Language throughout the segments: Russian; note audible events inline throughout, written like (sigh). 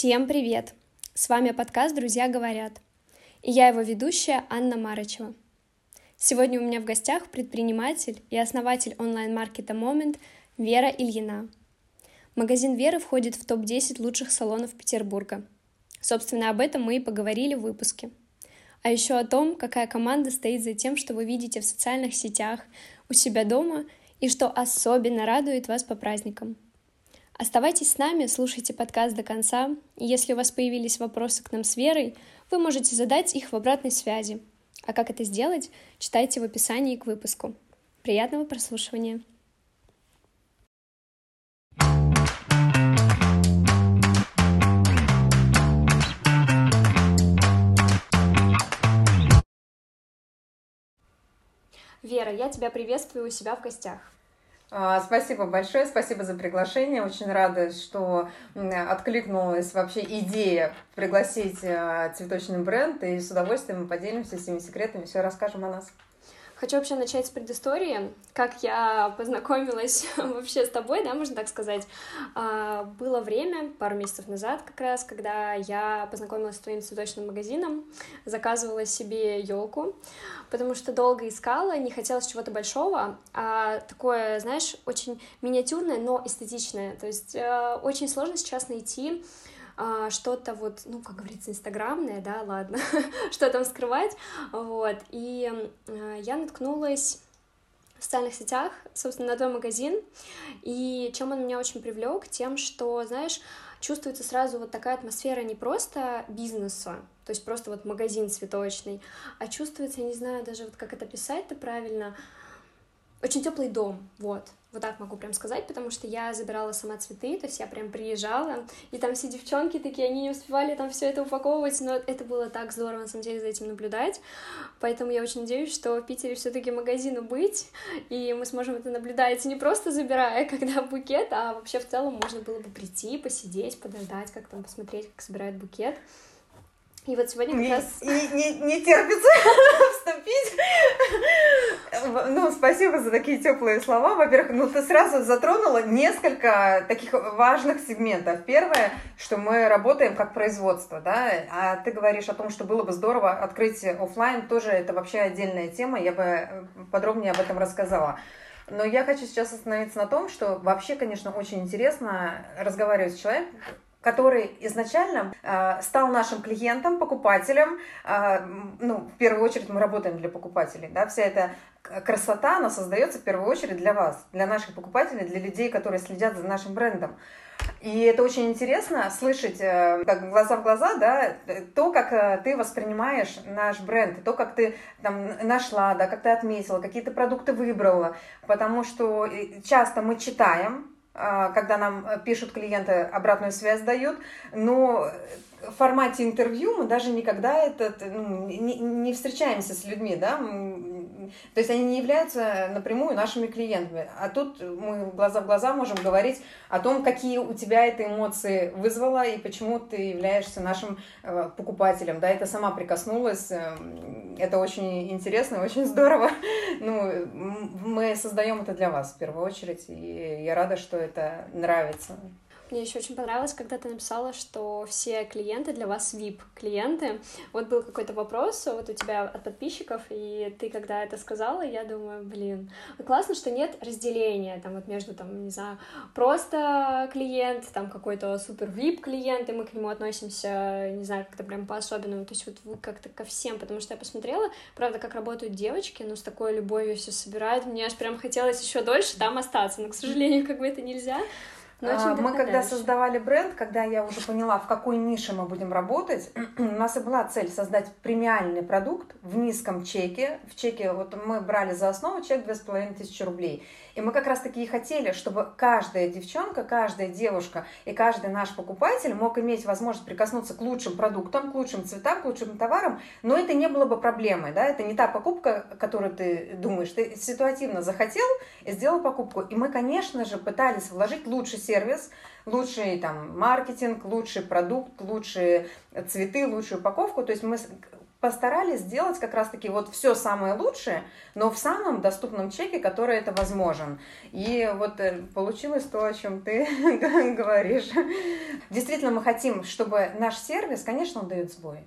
Всем привет! С вами подкаст «Друзья говорят» и я его ведущая Анна Марычева. Сегодня у меня в гостях предприниматель и основатель онлайн-маркета Момент Вера Ильина. Магазин Веры входит в топ-10 лучших салонов Петербурга. Собственно, об этом мы и поговорили в выпуске. А еще о том, какая команда стоит за тем, что вы видите в социальных сетях, у себя дома и что особенно радует вас по праздникам – Оставайтесь с нами, слушайте подкаст до конца, если у вас появились вопросы к нам с Верой, вы можете задать их в обратной связи. А как это сделать, читайте в описании к выпуску. Приятного прослушивания! Вера, я тебя приветствую у себя в гостях. А, спасибо большое, спасибо за приглашение. Очень рада, что откликнулась вообще идея пригласить а, цветочный бренд, и с удовольствием мы поделимся всеми секретами, все расскажем о нас. Хочу вообще начать с предыстории, как я познакомилась (laughs) вообще с тобой, да, можно так сказать. А, было время, пару месяцев назад как раз, когда я познакомилась с твоим цветочным магазином, заказывала себе елку, потому что долго искала, не хотелось чего-то большого, а такое, знаешь, очень миниатюрное, но эстетичное. То есть э, очень сложно сейчас найти а, что-то вот, ну, как говорится, инстаграмное, да, ладно, (laughs) что там скрывать, вот, и а, я наткнулась в социальных сетях, собственно, на твой магазин, и чем он меня очень привлек, тем, что, знаешь, чувствуется сразу вот такая атмосфера не просто бизнеса, то есть просто вот магазин цветочный, а чувствуется, я не знаю даже вот как это писать-то правильно, очень теплый дом, вот. Вот так могу прям сказать, потому что я забирала сама цветы, то есть я прям приезжала, и там все девчонки такие, они не успевали там все это упаковывать, но это было так здорово, на самом деле, за этим наблюдать, поэтому я очень надеюсь, что в Питере все таки магазину быть, и мы сможем это наблюдать не просто забирая, (laughs) когда букет, а вообще в целом можно было бы прийти, посидеть, подождать, как там посмотреть, как собирают букет. И вот сегодня как раз... Не, не, не терпится (laughs) вступить. Ну, спасибо за такие теплые слова. Во-первых, ну ты сразу затронула несколько таких важных сегментов. Первое, что мы работаем как производство, да, а ты говоришь о том, что было бы здорово открыть офлайн, тоже это вообще отдельная тема, я бы подробнее об этом рассказала. Но я хочу сейчас остановиться на том, что вообще, конечно, очень интересно разговаривать с человеком, который изначально э, стал нашим клиентом, покупателем. Э, ну, в первую очередь мы работаем для покупателей, да, вся эта красота, она создается в первую очередь для вас, для наших покупателей, для людей, которые следят за нашим брендом. И это очень интересно слышать э, как глаза в глаза, да, то, как э, ты воспринимаешь наш бренд, то, как ты там нашла, да, как ты отметила, какие то продукты выбрала, потому что э, часто мы читаем, когда нам э, пишут клиенты, обратную связь дают, но формате интервью мы даже никогда этот, ну, не, не встречаемся с людьми, да, то есть они не являются напрямую нашими клиентами, а тут мы глаза в глаза можем говорить о том, какие у тебя это эмоции вызвало и почему ты являешься нашим э, покупателем, да, это сама прикоснулась, э, это очень интересно, (laughs) очень здорово, ну, мы создаем это для вас в первую очередь, и я рада, что это нравится. Мне еще очень понравилось, когда ты написала, что все клиенты для вас VIP-клиенты. Вот был какой-то вопрос вот у тебя от подписчиков, и ты когда это сказала, я думаю, блин, классно, что нет разделения там вот между, там, не знаю, просто клиент, там какой-то супер VIP-клиент, и мы к нему относимся, не знаю, как-то прям по-особенному, то есть вот вы как-то ко всем, потому что я посмотрела, правда, как работают девочки, но с такой любовью все собирают, мне аж прям хотелось еще дольше там остаться, но, к сожалению, как бы это нельзя. А, мы когда создавали бренд, когда я уже поняла, в какой нише мы будем работать, (clears throat) у нас и была цель создать премиальный продукт в низком чеке. В чеке вот мы брали за основу чек 2500 рублей. И мы как раз таки и хотели, чтобы каждая девчонка, каждая девушка и каждый наш покупатель мог иметь возможность прикоснуться к лучшим продуктам, к лучшим цветам, к лучшим товарам, но это не было бы проблемой, да, это не та покупка, которую ты думаешь, ты ситуативно захотел и сделал покупку. И мы, конечно же, пытались вложить лучший сервис, лучший там маркетинг, лучший продукт, лучшие цветы, лучшую упаковку, то есть мы постарались сделать как раз-таки вот все самое лучшее, но в самом доступном чеке, который это возможен. И вот э, получилось то, о чем ты (laughs) говоришь. Действительно, мы хотим, чтобы наш сервис, конечно, он дает сбой.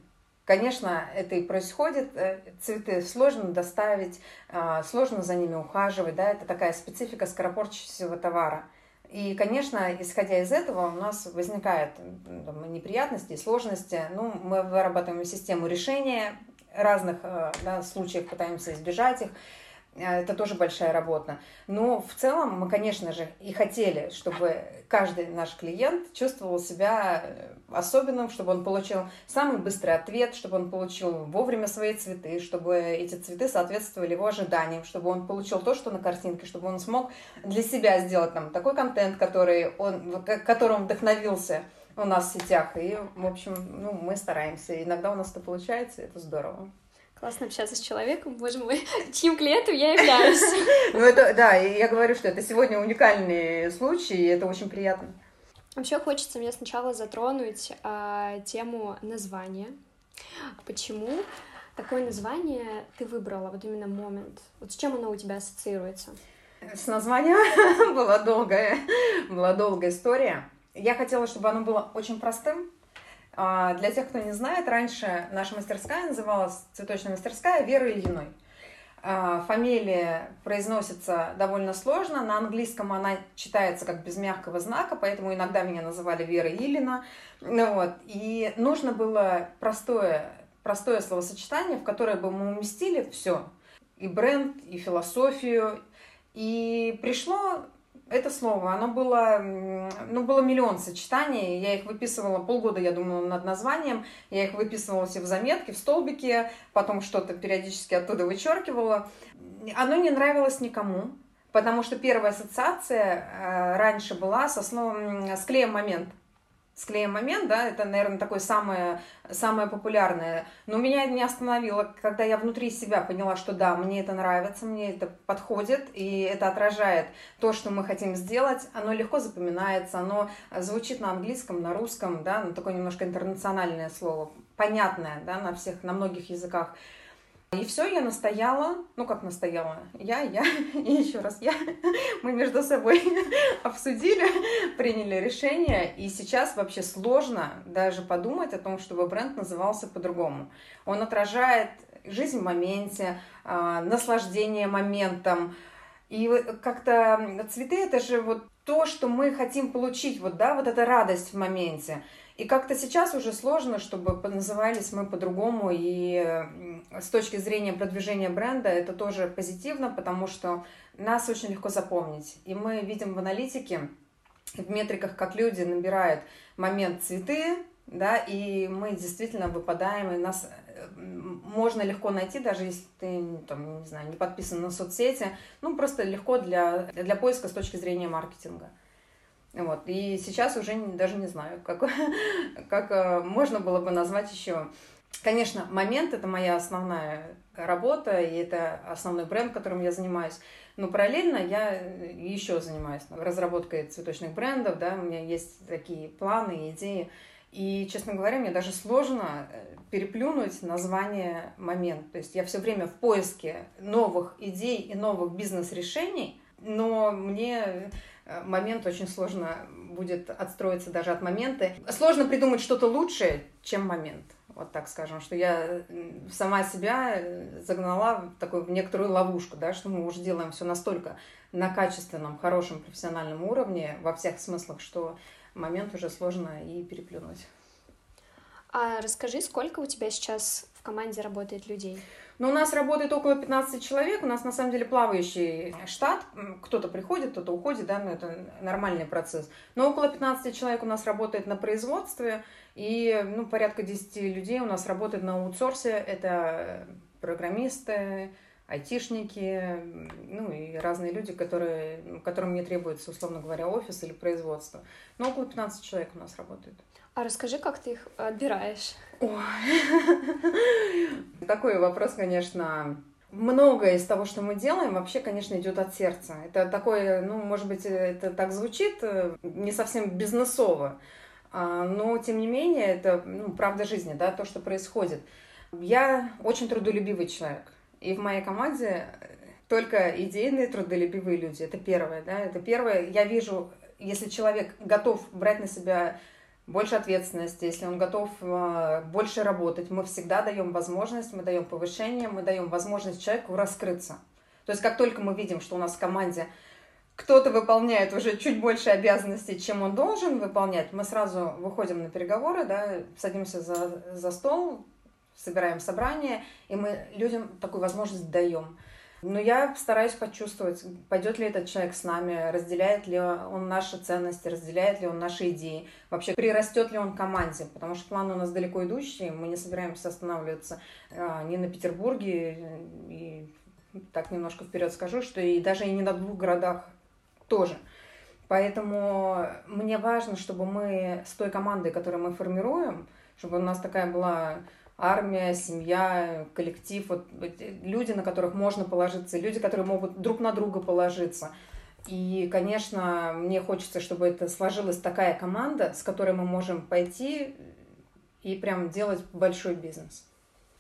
Конечно, это и происходит. Э, цветы сложно доставить, а, сложно за ними ухаживать, да, это такая специфика скоропорчащегося товара. И, конечно, исходя из этого, у нас возникают там, неприятности, сложности. Ну, мы вырабатываем систему решения разных э, да, случаев, пытаемся избежать их. Э, это тоже большая работа. Но в целом мы, конечно же, и хотели, чтобы каждый наш клиент чувствовал себя э, особенным, чтобы он получил самый быстрый ответ, чтобы он получил вовремя свои цветы, чтобы эти цветы соответствовали его ожиданиям, чтобы он получил то, что на картинке, чтобы он смог для себя сделать там такой контент, который он, которым вдохновился у нас в сетях. И, в общем, ну, мы стараемся. Иногда у нас это получается, и это здорово классно общаться с человеком, боже мой, (laughs) чьим клиентом я являюсь. (laughs) Ну это, да, я говорю, что это сегодня уникальный случай, и это очень приятно. Вообще хочется мне сначала затронуть а, тему названия. Почему такое название ты выбрала, вот именно момент? Вот с чем оно у тебя ассоциируется? С названием (laughs) была долгая, была долгая история. Я хотела, чтобы оно было очень простым, для тех, кто не знает, раньше наша мастерская называлась «Цветочная мастерская» Веры Ильиной. А, фамилия произносится довольно сложно. На английском она читается как без мягкого знака, поэтому иногда меня называли Вера Илина. Ну, вот. И нужно было простое, простое словосочетание, в которое бы мы уместили все. И бренд, и философию. И пришло это слово, оно было, ну, было миллион сочетаний, я их выписывала полгода, я думала, над названием, я их выписывала все в заметке, в столбике, потом что-то периодически оттуда вычеркивала. Оно не нравилось никому, потому что первая ассоциация э, раньше была со словом, с клеем момент – склеим момент, да, это, наверное, такое самое, самое популярное. Но меня это не остановило, когда я внутри себя поняла, что да, мне это нравится, мне это подходит, и это отражает то, что мы хотим сделать. Оно легко запоминается, оно звучит на английском, на русском, да, ну, такое немножко интернациональное слово, понятное, да, на всех, на многих языках. И все, я настояла, ну как настояла, я, я (laughs) и еще раз я. (laughs) Мы между собой (laughs) обсудили, приняли решение, и сейчас вообще сложно даже подумать о том, чтобы бренд назывался по-другому. Он отражает жизнь в моменте, а, наслаждение моментом, и как-то цветы это же вот то, что мы хотим получить, вот, да, вот эта радость в моменте. И как-то сейчас уже сложно, чтобы назывались мы по-другому. И с точки зрения продвижения бренда это тоже позитивно, потому что нас очень легко запомнить. И мы видим в аналитике, в метриках, как люди набирают момент цветы, да, и мы действительно выпадаем, и нас можно легко найти, даже если ты, там, не знаю, не подписан на соцсети, ну, просто легко для, для поиска с точки зрения маркетинга. Вот. И сейчас уже даже не знаю, как, (laughs) как э, можно было бы назвать еще. Конечно, момент это моя основная работа, и это основной бренд, которым я занимаюсь. Но параллельно я еще занимаюсь разработкой цветочных брендов, да, у меня есть такие планы идеи. И, честно говоря, мне даже сложно э, переплюнуть название момент. То есть я все время в поиске новых идей и новых бизнес-решений, но мне Э, момент очень сложно будет отстроиться даже от момента. Сложно придумать что-то лучшее, чем момент. Вот так скажем, что я сама себя э, загнала в такую в некоторую ловушку, да, что мы уже делаем все настолько на качественном, хорошем профессиональном уровне во всех смыслах, что момент уже сложно и переплюнуть. А расскажи, сколько у тебя сейчас в команде работает людей? Но у нас работает около 15 человек, у нас на самом деле плавающий штат, кто-то приходит, кто-то уходит, да, ну это нормальный процесс. Но около 15 человек у нас работает на производстве, и ну, порядка 10 людей у нас работает на аутсорсе, это программисты, айтишники, ну и разные люди, которые, которым не требуется, условно говоря, офис или производство. Но около 15 человек у нас работает. А расскажи, как ты их отбираешь? (laughs) Такой вопрос, конечно, многое из того, что мы делаем, вообще, конечно, идет от сердца. Это такое, ну, может быть, это так звучит э, не совсем бизнесово, а, но, тем не менее, это ну, правда жизни, да, то, что происходит. Я очень трудолюбивый человек. И в моей команде только идейные, трудолюбивые люди. Это первое, да. Это первое. Я вижу, если человек готов брать на себя больше ответственности, если он готов э, больше работать, мы всегда даем возможность, мы даем повышение, мы даем возможность человеку раскрыться. То есть как только мы видим, что у нас в команде кто-то выполняет уже чуть больше обязанностей, чем он должен выполнять, мы сразу выходим на переговоры, да, садимся за, за стол, собираем собрание, и мы людям такую возможность даем. Но я стараюсь почувствовать, пойдет ли этот человек с нами, разделяет ли он наши ценности, разделяет ли он наши идеи, вообще прирастет ли он команде, потому что план у нас далеко идущий, мы не собираемся останавливаться а, ни на Петербурге, и так немножко вперед скажу, что и даже и не на двух городах тоже. Поэтому мне важно, чтобы мы с той командой, которую мы формируем, чтобы у нас такая была армия, семья, коллектив, вот люди, на которых можно положиться, люди, которые могут друг на друга положиться. И, конечно, мне хочется, чтобы это сложилась такая команда, с которой мы можем пойти и прям делать большой бизнес.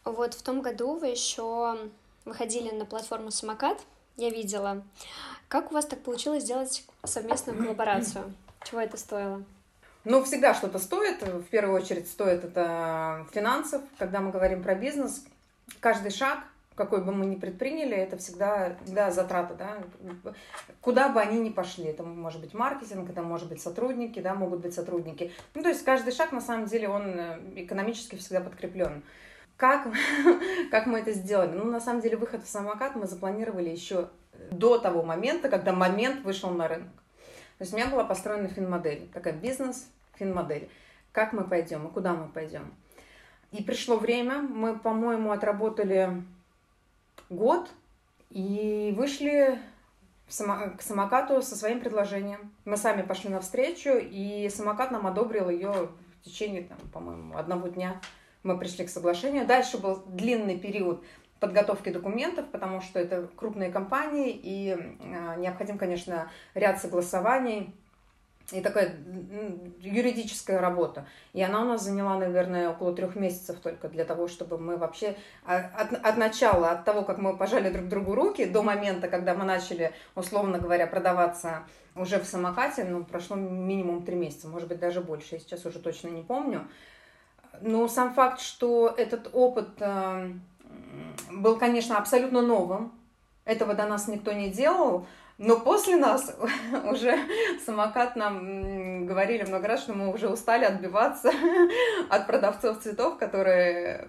Вот в том году вы еще выходили на платформу «Самокат», я видела. Как у вас так получилось сделать совместную (clears throat) коллаборацию? Чего это стоило? Ну, всегда что-то стоит. В первую очередь стоит это финансов. Когда мы говорим про бизнес, каждый шаг, какой бы мы ни предприняли, это всегда, всегда затрата, да, куда бы они ни пошли, это может быть маркетинг, это может быть сотрудники, да, могут быть сотрудники. Ну, то есть каждый шаг, на самом деле, он э, экономически всегда подкреплен. Как, (laughs) как мы это сделали? Ну, на самом деле, выход в самокат мы запланировали еще до того момента, когда момент вышел на рынок. То есть у меня была построена финмодель, такая бизнес финмодель. Как мы пойдем и куда мы пойдем. И пришло время, мы, по-моему, отработали год и вышли к самокату со своим предложением. Мы сами пошли навстречу, и самокат нам одобрил ее в течение, там, по-моему, одного дня. Мы пришли к соглашению. Дальше был длинный период подготовки документов, потому что это крупные компании, и э, необходим, конечно, ряд согласований и такая юридическая работа. И она у нас заняла, наверное, около трех месяцев только для того, чтобы мы вообще а, от, от начала, от того, как мы пожали друг другу руки, до момента, когда мы начали, условно говоря, продаваться уже в самокате, ну, прошло минимум три месяца, может быть, даже больше, я сейчас уже точно не помню. Но сам факт, что этот опыт э, был, конечно, абсолютно новым. Этого до нас никто не делал. Но после нас (laughs) уже самокат нам говорили много раз, что мы уже устали отбиваться (laughs) от продавцов цветов, которые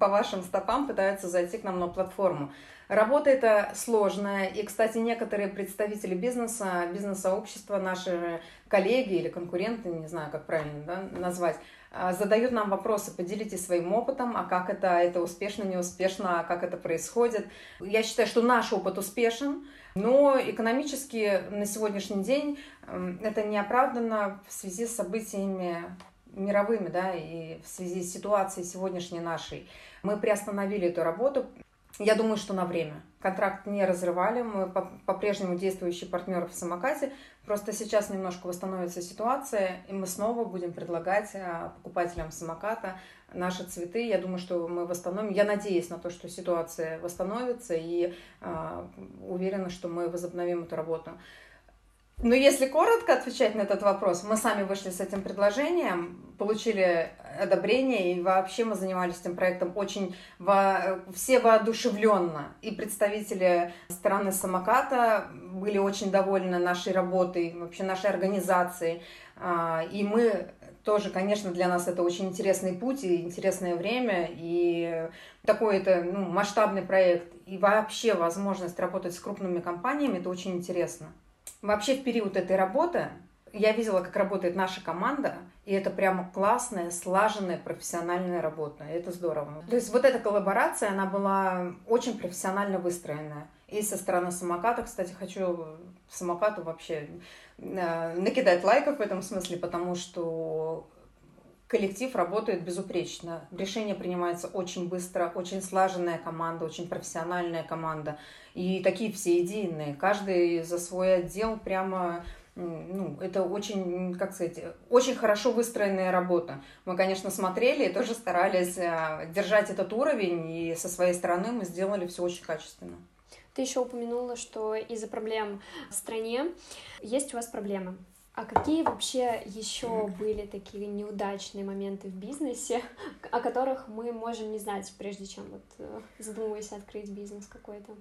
по вашим стопам пытаются зайти к нам на платформу. Работа это сложная, и, кстати, некоторые представители бизнеса, бизнес-сообщества, наши коллеги или конкуренты, не знаю, как правильно да, назвать, а, задают нам вопросы, поделитесь своим опытом, а как это, это успешно, неуспешно, а как это происходит. Я считаю, что наш опыт успешен, но экономически на сегодняшний день это не оправдано в связи с событиями мировыми, да, и в связи с ситуацией сегодняшней нашей. Мы приостановили эту работу, я думаю, что на время. Контракт не разрывали, мы по-прежнему действующий партнер в самокате. Просто сейчас немножко восстановится ситуация, и мы снова будем предлагать а, покупателям самоката наши цветы. Я думаю, что мы восстановим. Я надеюсь на то, что ситуация восстановится, и э, уверена, что мы возобновим эту работу. Но если коротко отвечать на этот вопрос, мы сами вышли с этим предложением, получили одобрение, и вообще мы занимались этим проектом очень во... все воодушевленно. И представители страны самоката были очень довольны нашей работой, вообще нашей организацией. А, и мы тоже, конечно, для нас это очень интересный путь и интересное время, и такой это ну, масштабный проект, и вообще возможность работать с крупными компаниями, это очень интересно. Вообще в период этой работы я видела, как работает наша команда, и это прямо классная, слаженная, профессиональная работа. Это здорово. То есть вот эта коллаборация, она была очень профессионально выстроенная. И со стороны самоката, кстати, хочу самокату вообще э, накидать лайков в этом смысле, потому что коллектив работает безупречно. Решение принимается очень быстро, очень слаженная команда, очень профессиональная команда. И такие все идейные. Каждый за свой отдел прямо ну, это очень, как сказать, очень хорошо выстроенная работа. Мы, конечно, смотрели и тоже старались а, держать этот уровень, и со своей стороны мы сделали все очень качественно. Ты еще упомянула, что из-за проблем в стране есть у вас проблемы. А какие вообще еще были такие неудачные моменты в бизнесе, о которых мы можем не знать, прежде чем вот э, задумываясь открыть бизнес какой-то?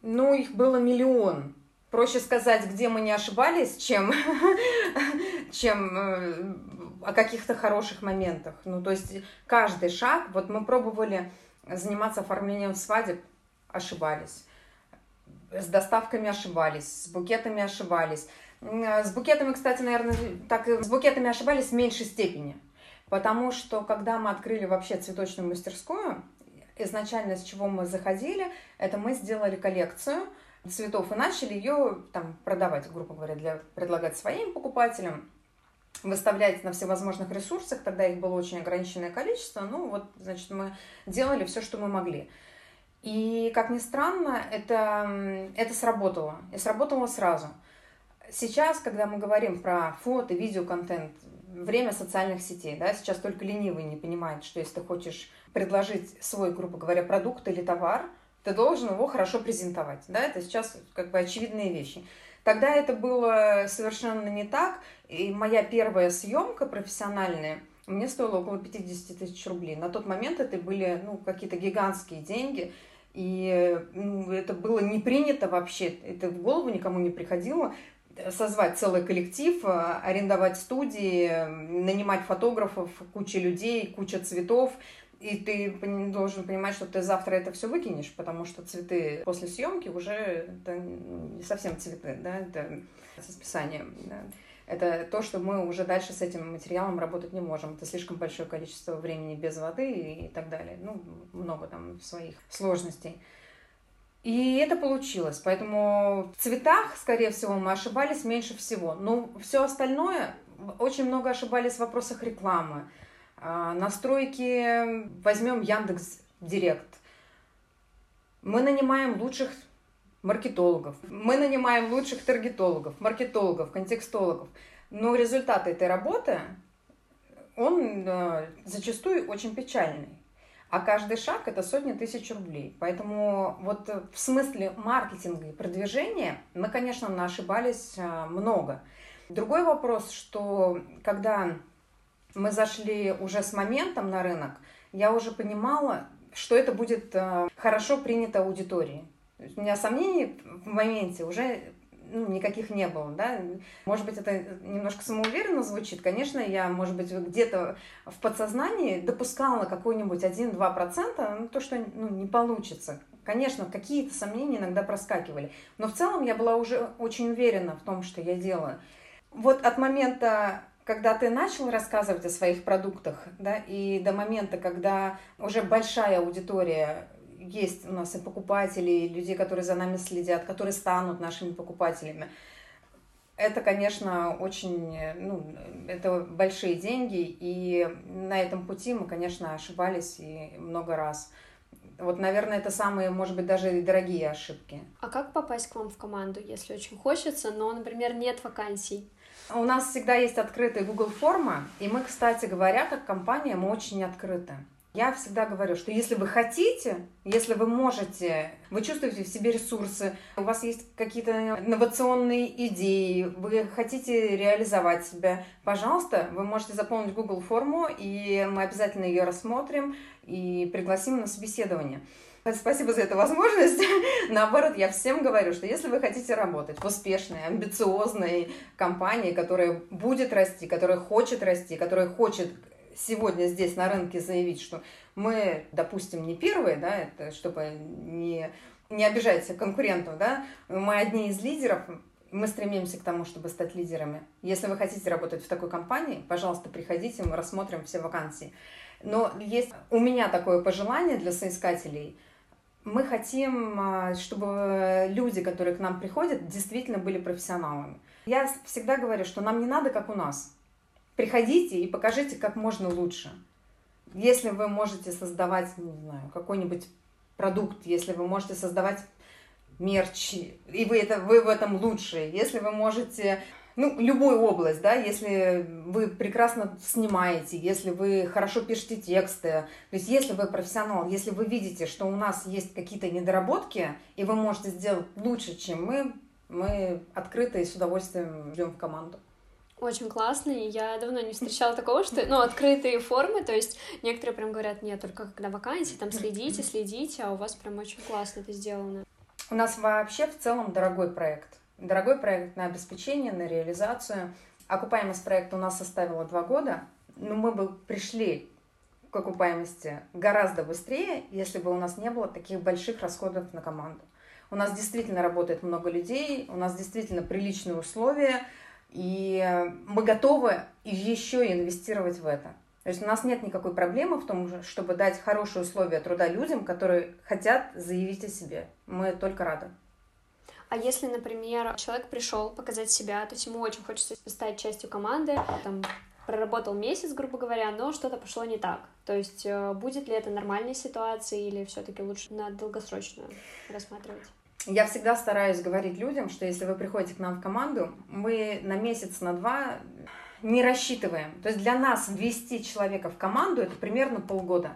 Ну, их было миллион. Проще сказать, где мы не ошибались, чем, (laughs) чем э, о каких-то хороших моментах. Ну, то есть каждый шаг, вот мы пробовали заниматься оформлением свадеб, ошибались. С доставками ошибались, с букетами ошибались с букетами, кстати, наверное, так с букетами ошибались в меньшей степени. Потому что, когда мы открыли вообще цветочную мастерскую, изначально с чего мы заходили, это мы сделали коллекцию цветов и начали ее там продавать, грубо говоря, для предлагать своим покупателям, выставлять на всевозможных ресурсах, тогда их было очень ограниченное количество, ну вот, значит, мы делали все, что мы могли. И, как ни странно, это, это сработало, и сработало сразу – сейчас, когда мы говорим про фото, видеоконтент, время социальных сетей, да, сейчас только ленивый не понимает, что если ты хочешь предложить свой, грубо говоря, продукт или товар, ты должен его хорошо презентовать, да, это сейчас как бы очевидные вещи. Тогда это было совершенно не так, и моя первая съемка профессиональная мне стоила около 50 тысяч рублей. На тот момент это были ну, какие-то гигантские деньги, и ну, это было не принято вообще, это в голову никому не приходило созвать целый коллектив, э, арендовать студии, нанимать фотографов, куча людей, куча цветов. И ты должен понимать, что ты завтра это все выкинешь, потому что цветы после съемки уже это не совсем цветы, да, это со списанием. Да. Это то, что мы уже дальше с этим материалом работать не можем. Это слишком большое количество времени без воды и так далее. Ну, много там своих сложностей. И это получилось. Поэтому в цветах, скорее всего, мы ошибались меньше всего. Но все остальное, очень много ошибались в вопросах рекламы. А, настройки, возьмем Яндекс Директ. Мы нанимаем лучших маркетологов, мы нанимаем лучших таргетологов, маркетологов, контекстологов. Но результат этой работы, он э, зачастую очень печальный а каждый шаг это сотни тысяч рублей. Поэтому вот в смысле маркетинга и продвижения мы, конечно, ошибались а, много. Другой вопрос, что когда мы зашли уже с моментом на рынок, я уже понимала, что это будет а, хорошо принято аудиторией. У меня сомнений в моменте уже ну, никаких не было, да. Может быть, это немножко самоуверенно звучит. Конечно, я, может быть, где-то в подсознании допускала какой-нибудь 1-2%, ну, то, что ну, не получится. Конечно, какие-то сомнения иногда проскакивали. Но в целом я была уже очень уверена в том, что я делаю. Вот от момента когда ты начал рассказывать о своих продуктах, да, и до момента, когда уже большая аудитория есть у нас и покупатели, и люди, которые за нами следят, которые станут нашими покупателями. Это, конечно, очень, ну, это большие деньги, и на этом пути мы, конечно, ошибались и много раз. Вот, наверное, это самые, может быть, даже и дорогие ошибки. А как попасть к вам в команду, если очень хочется, но, например, нет вакансий? У нас всегда есть открытая Google форма, и мы, кстати говоря, как компания, мы очень открыты. Я всегда говорю, что если вы хотите, если вы можете, вы чувствуете в себе ресурсы, у вас есть какие-то инновационные идеи, вы хотите реализовать себя, пожалуйста, вы можете заполнить Google форму, и мы обязательно ее рассмотрим и пригласим на собеседование. Спасибо за эту возможность. (laughs) Наоборот, я всем говорю, что если вы хотите работать в успешной, амбициозной компании, которая будет расти, которая хочет расти, которая хочет сегодня здесь на рынке заявить, что мы, допустим, не первые, да, это чтобы не, не обижать конкурентов, да, мы одни из лидеров, мы стремимся к тому, чтобы стать лидерами. Если вы хотите работать в такой компании, пожалуйста, приходите, мы рассмотрим все вакансии. Но есть у меня такое пожелание для соискателей. Мы хотим, а, чтобы люди, которые к нам приходят, действительно были профессионалами. Я всегда говорю, что нам не надо, как у нас. Приходите и покажите как можно лучше. Если вы можете создавать, не знаю, какой-нибудь продукт, если вы можете создавать мерч, и вы, это, вы в этом лучшие, если вы можете ну, любую область, да, если вы прекрасно снимаете, если вы хорошо пишете тексты, то есть если вы профессионал, если вы видите, что у нас есть какие-то недоработки, и вы можете сделать лучше, чем мы, мы открыты и с удовольствием ждем в команду. Очень классно, и я давно не встречала такого, что, ну, открытые формы, то есть некоторые прям говорят, нет, только когда вакансии, там, следите, следите, а у вас прям очень классно это сделано. У нас вообще в целом дорогой проект Дорогой проект на обеспечение, на реализацию. Окупаемость проекта у нас составила два года, но мы бы пришли к окупаемости гораздо быстрее, если бы у нас не было таких больших расходов на команду. У нас действительно работает много людей, у нас действительно приличные условия, и мы готовы еще инвестировать в это. То есть у нас нет никакой проблемы в том, чтобы дать хорошие условия труда людям, которые хотят заявить о себе. Мы только рады. А если, например, человек пришел показать себя, то есть ему очень хочется стать частью команды, там, проработал месяц, грубо говоря, но что-то пошло не так. То есть э, будет ли это нормальной ситуацией или все-таки лучше на долгосрочную рассматривать? Я всегда стараюсь говорить людям, что если вы приходите к нам в команду, мы на месяц, на два не рассчитываем. То есть для нас ввести человека в команду это примерно полгода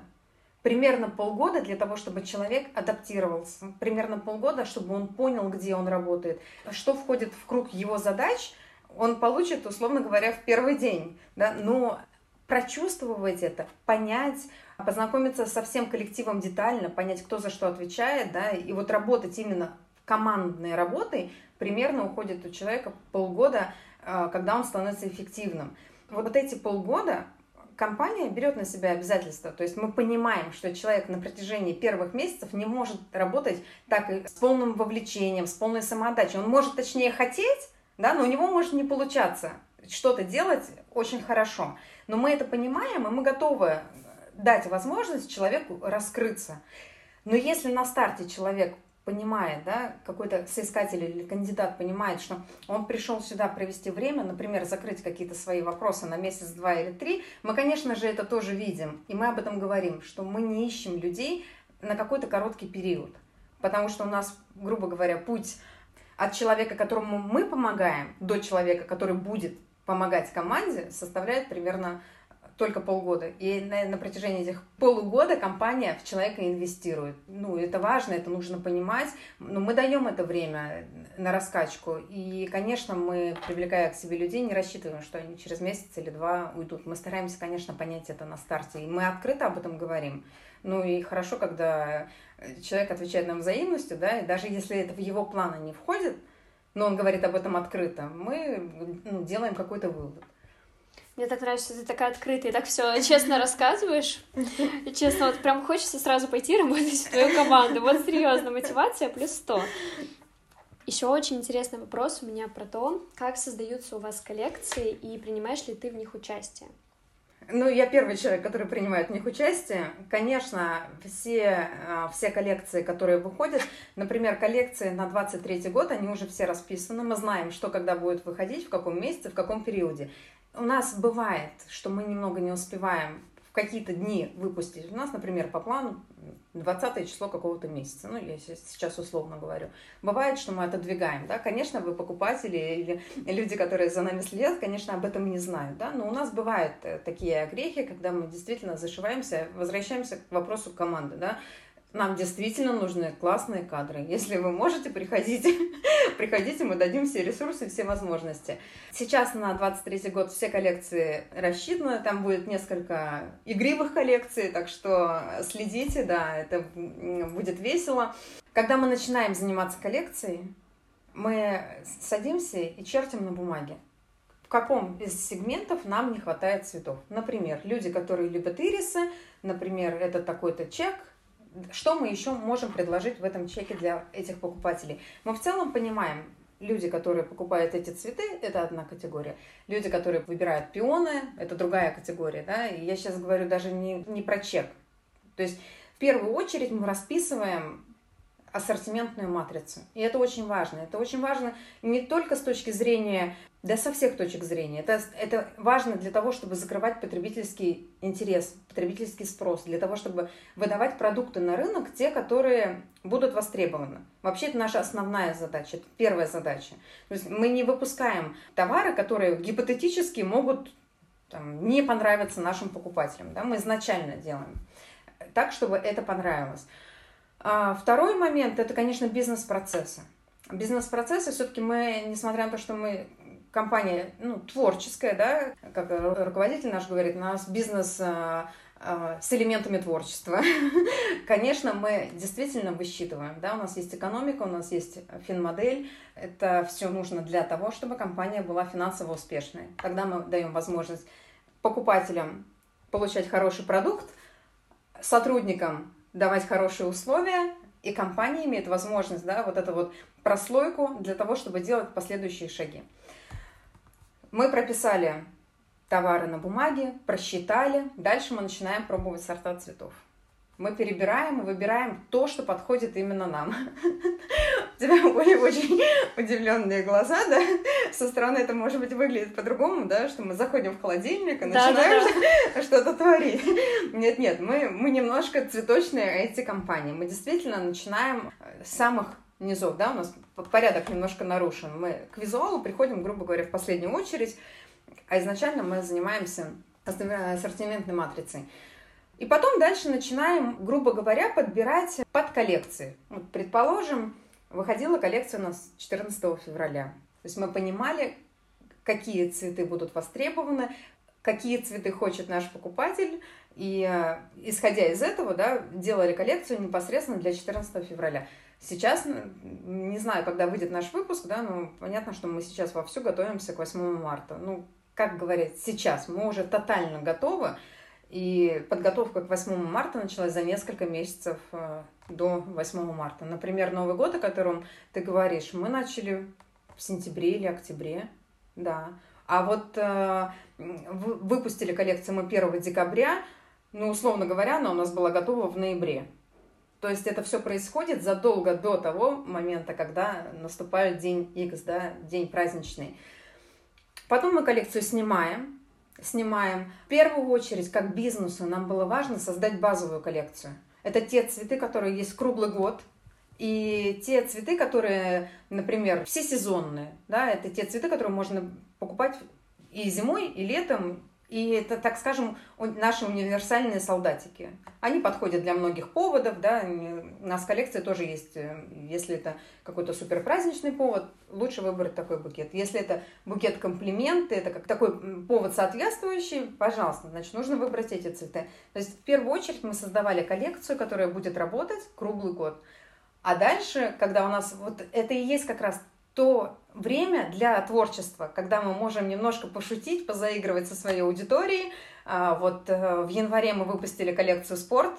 примерно полгода для того, чтобы человек адаптировался, примерно полгода, чтобы он понял, где он работает, что входит в круг его задач, он получит, условно говоря, в первый день. Да? Но прочувствовать это, понять, познакомиться со всем коллективом детально, понять, кто за что отвечает, да, и вот работать именно командной работой примерно уходит у человека полгода, а, когда он становится эффективным. Вот эти полгода компания берет на себя обязательства. То есть мы понимаем, что человек на протяжении первых месяцев не может работать так с полным вовлечением, с полной самоотдачей. Он может, точнее, хотеть, да, но у него может не получаться что-то делать очень хорошо. Но мы это понимаем, и мы готовы дать возможность человеку раскрыться. Но если на старте человек понимает, да, какой-то соискатель или кандидат понимает, что он пришел сюда провести время, например, закрыть какие-то свои вопросы на месяц, два или три, мы, конечно же, это тоже видим, и мы об этом говорим, что мы не ищем людей на какой-то короткий период, потому что у нас, грубо говоря, путь от человека, которому мы помогаем, до человека, который будет помогать команде, составляет примерно только полгода. И на, на протяжении этих полугода компания в человека инвестирует. Ну, это важно, это нужно понимать. Но мы даем это время на раскачку. И, конечно, мы, привлекая к себе людей, не рассчитываем, что они через месяц или два уйдут. Мы стараемся, конечно, понять это на старте. И мы открыто об этом говорим. Ну и хорошо, когда человек отвечает нам взаимностью, да, и даже если это в его планы не входит, но он говорит об этом открыто, мы ну, делаем какой-то вывод. Мне так нравится, что ты такая открытая, так все (laughs) честно рассказываешь. Честно, вот прям хочется сразу пойти работать в твою команду. Вот серьезно, мотивация плюс сто. Еще очень интересный вопрос у меня про то, как создаются у вас коллекции и принимаешь ли ты в них участие? Ну, я первый человек, который принимает в них участие. Конечно, все, а, все коллекции, которые выходят, например, коллекции на 23 год, они уже все расписаны. Мы знаем, что когда будет выходить, в каком месяце, в каком периоде. У нас бывает, что мы немного не успеваем в какие-то дни выпустить. У нас, например, по плану 20 число какого-то месяца, ну, я сейчас условно говорю. Бывает, что мы отодвигаем, да, конечно, вы покупатели или люди, которые за нами следят, конечно, об этом не знают, да, но у нас бывают э, такие огрехи, когда мы действительно зашиваемся, возвращаемся к вопросу команды, да, нам действительно нужны классные кадры. Если вы можете, приходите. (laughs) приходите, мы дадим все ресурсы, все возможности. Сейчас на 23 год все коллекции рассчитаны. Там будет несколько игривых коллекций, так что следите, да, это будет весело. Когда мы начинаем заниматься коллекцией, мы садимся и чертим на бумаге в каком из сегментов нам не хватает цветов. Например, люди, которые любят ирисы, например, это такой-то чек, что мы еще можем предложить в этом чеке для этих покупателей? Мы в целом понимаем, люди, которые покупают эти цветы, это одна категория. Люди, которые выбирают пионы, это другая категория. Да? И я сейчас говорю даже не, не про чек. То есть в первую очередь мы расписываем ассортиментную матрицу. И это очень важно. Это очень важно не только с точки зрения, да со всех точек зрения. Это, это важно для того, чтобы закрывать потребительский интерес, потребительский спрос, для того, чтобы выдавать продукты на рынок, те, которые будут востребованы. Вообще это наша основная задача, это первая задача. То есть мы не выпускаем товары, которые гипотетически могут там, не понравиться нашим покупателям. Да? Мы изначально делаем так, чтобы это понравилось. А второй момент – это, конечно, бизнес-процессы. Бизнес-процессы все-таки мы, несмотря на то, что мы компания ну, творческая, да, как руководитель наш говорит, у нас бизнес а, а, с элементами творчества. (laughs) Конечно, мы действительно высчитываем, да, у нас есть экономика, у нас есть финмодель, это все нужно для того, чтобы компания была финансово успешной. Тогда мы даем возможность покупателям получать хороший продукт, сотрудникам давать хорошие условия, и компания имеет возможность, да, вот эту вот прослойку для того, чтобы делать последующие шаги. Мы прописали товары на бумаге, просчитали, дальше мы начинаем пробовать сорта цветов. Мы перебираем и выбираем то, что подходит именно нам. У тебя были очень удивленные глаза, да? Со стороны это, может быть, выглядит по-другому, да? Что мы заходим в холодильник и начинаем да, да. (laughs) что-то творить. Нет-нет, мы, мы немножко цветочные эти компании. Мы действительно начинаем с самых низов, да? У нас порядок немножко нарушен. Мы к визуалу приходим, грубо говоря, в последнюю очередь, а изначально мы занимаемся ассортиментной матрицей. И потом дальше начинаем, грубо говоря, подбирать под коллекции. Вот, предположим, выходила коллекция у нас 14 февраля. То есть мы понимали, какие цветы будут востребованы, какие цветы хочет наш покупатель, и э, исходя из этого, да, делали коллекцию непосредственно для 14 февраля. Сейчас, не знаю, когда выйдет наш выпуск, да, но понятно, что мы сейчас вовсю готовимся к 8 марта. Ну, как говорят, сейчас мы уже тотально готовы, и подготовка к 8 марта началась за несколько месяцев э, до 8 марта. Например, Новый год, о котором ты говоришь, мы начали в сентябре или октябре, да. А вот э, выпустили коллекцию мы 1 декабря, ну, условно говоря, она у нас была готова в ноябре. То есть это все происходит задолго до того момента, когда наступает день X, да, день праздничный. Потом мы коллекцию снимаем, снимаем. В первую очередь, как бизнесу, нам было важно создать базовую коллекцию. Это те цветы, которые есть круглый год, и те цветы, которые, например, все сезонные, да, это те цветы, которые можно покупать и зимой, и летом, и это, так скажем, наши универсальные солдатики. Они подходят для многих поводов, да, у нас коллекция тоже есть, э, если это какой-то супер праздничный повод, лучше выбрать такой букет. Если это букет комплименты, это как такой повод соответствующий, пожалуйста, значит, нужно выбрать эти цветы. То есть в первую очередь мы создавали коллекцию, которая будет работать круглый год. А дальше, когда у нас вот это и есть как раз то время для творчества, когда мы можем немножко пошутить, позаигрывать со своей аудиторией. А, вот э, в январе мы выпустили коллекцию «Спорт»,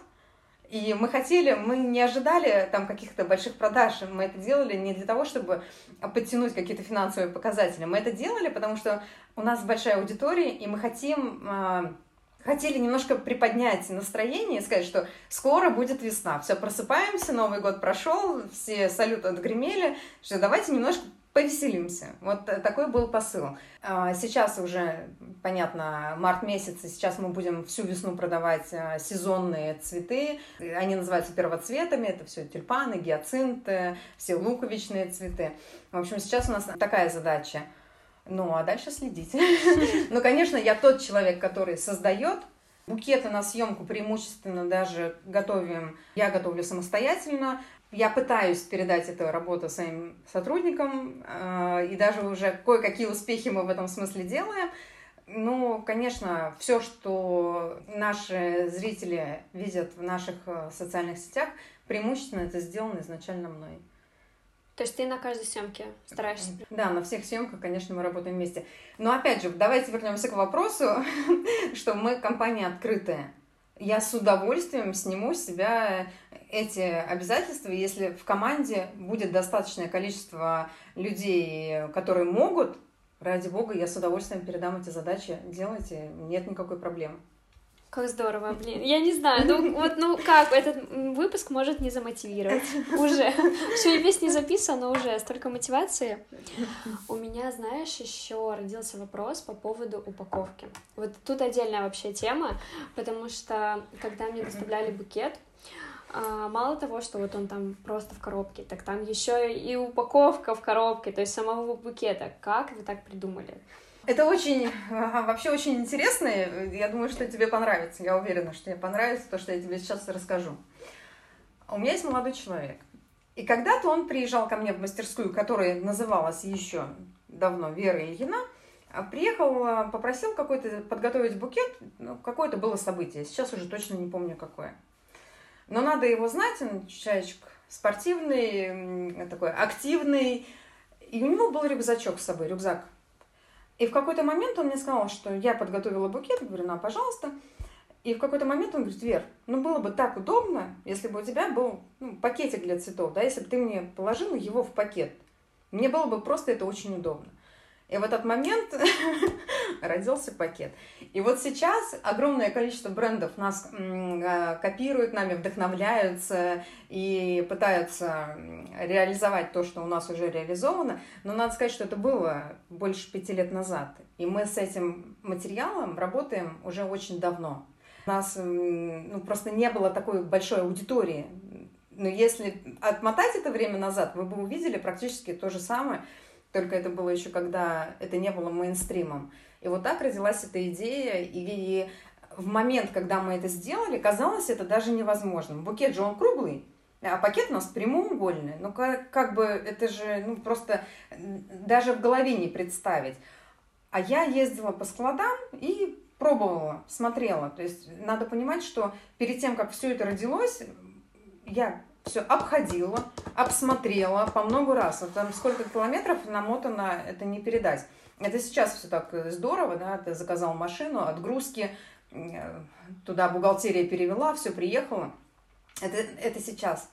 и мы хотели, мы не ожидали там каких-то больших продаж, мы это делали не для того, чтобы подтянуть какие-то финансовые показатели, мы это делали, потому что у нас большая аудитория, и мы хотим а, хотели немножко приподнять настроение и сказать, что скоро будет весна. Все, просыпаемся, Новый год прошел, все салюты отгремели, что давайте немножко повеселимся. Вот такой был посыл. А, сейчас уже, понятно, март месяц, и сейчас мы будем всю весну продавать а, сезонные цветы. Они называются первоцветами, это все тюльпаны, гиацинты, все луковичные цветы. В общем, сейчас у нас такая задача – ну, а дальше следите. (laughs) Ну, конечно, я тот человек, который создает. Букеты на съемку преимущественно даже готовим, я готовлю самостоятельно. Я пытаюсь передать эту работу своим сотрудникам, э, и даже уже кое-какие успехи мы в этом смысле делаем. Ну, конечно, все, что наши зрители видят в наших э, социальных сетях, преимущественно это сделано изначально мной. То есть ты на каждой съемке стараешься? Да, на всех съемках, конечно, мы работаем вместе. Но опять же, давайте вернемся к вопросу, (laughs) что мы компания открытая. Я с удовольствием сниму с себя эти обязательства, если в команде будет достаточное количество людей, которые могут, ради бога, я с удовольствием передам эти задачи, делайте, нет никакой проблемы. Как здорово, блин. Я не знаю, ну (laughs) вот, ну как, этот выпуск может не замотивировать. (laughs) Уже. Все, весь не записан, но уже столько мотивации. У меня, знаешь, еще родился вопрос по поводу упаковки. Вот тут отдельная вообще тема, потому что когда мне доставляли букет, а, мало того, что вот он там просто в коробке, так там еще и упаковка в коробке, то есть самого букета. Как вы так придумали? Это очень, вообще очень интересно. Я думаю, что тебе понравится. Я уверена, что тебе понравится то, что я тебе сейчас расскажу. У меня есть молодой человек. И когда-то он приезжал ко мне в мастерскую, которая называлась еще давно Вера Ильина, а приехал, а, попросил какой-то подготовить букет, ну, какое-то было событие, сейчас уже точно не помню какое. Но надо его знать, он человечек спортивный, такой активный, и у него был рюкзачок с собой, рюкзак и в какой-то момент он мне сказал, что я подготовила букет, говорю, на, пожалуйста. И в какой-то момент он говорит, Вер, ну было бы так удобно, если бы у тебя был ну, пакетик для цветов, да, если бы ты мне положила его в пакет. Мне было бы просто это очень удобно. И в этот момент (laughs) родился пакет. И вот сейчас огромное количество брендов нас а, копируют, нами вдохновляются и пытаются реализовать то, что у нас уже реализовано. Но надо сказать, что это было больше пяти лет назад. И мы с этим материалом работаем уже очень давно. У нас ну, просто не было такой большой аудитории. Но если отмотать это время назад, вы бы увидели практически то же самое – только это было еще когда это не было мейнстримом. И вот так родилась эта идея, и в момент, когда мы это сделали, казалось это даже невозможным. Букет же он круглый, а пакет у нас прямоугольный. Ну, как, как бы это же ну, просто даже в голове не представить. А я ездила по складам и пробовала, смотрела. То есть надо понимать, что перед тем, как все это родилось, я все обходила, обсмотрела по много раз. Вот там сколько километров намотано, это не передать. Это сейчас все так э, здорово, да, ты заказал машину, отгрузки, э, туда бухгалтерия перевела, все приехало. Это, это сейчас.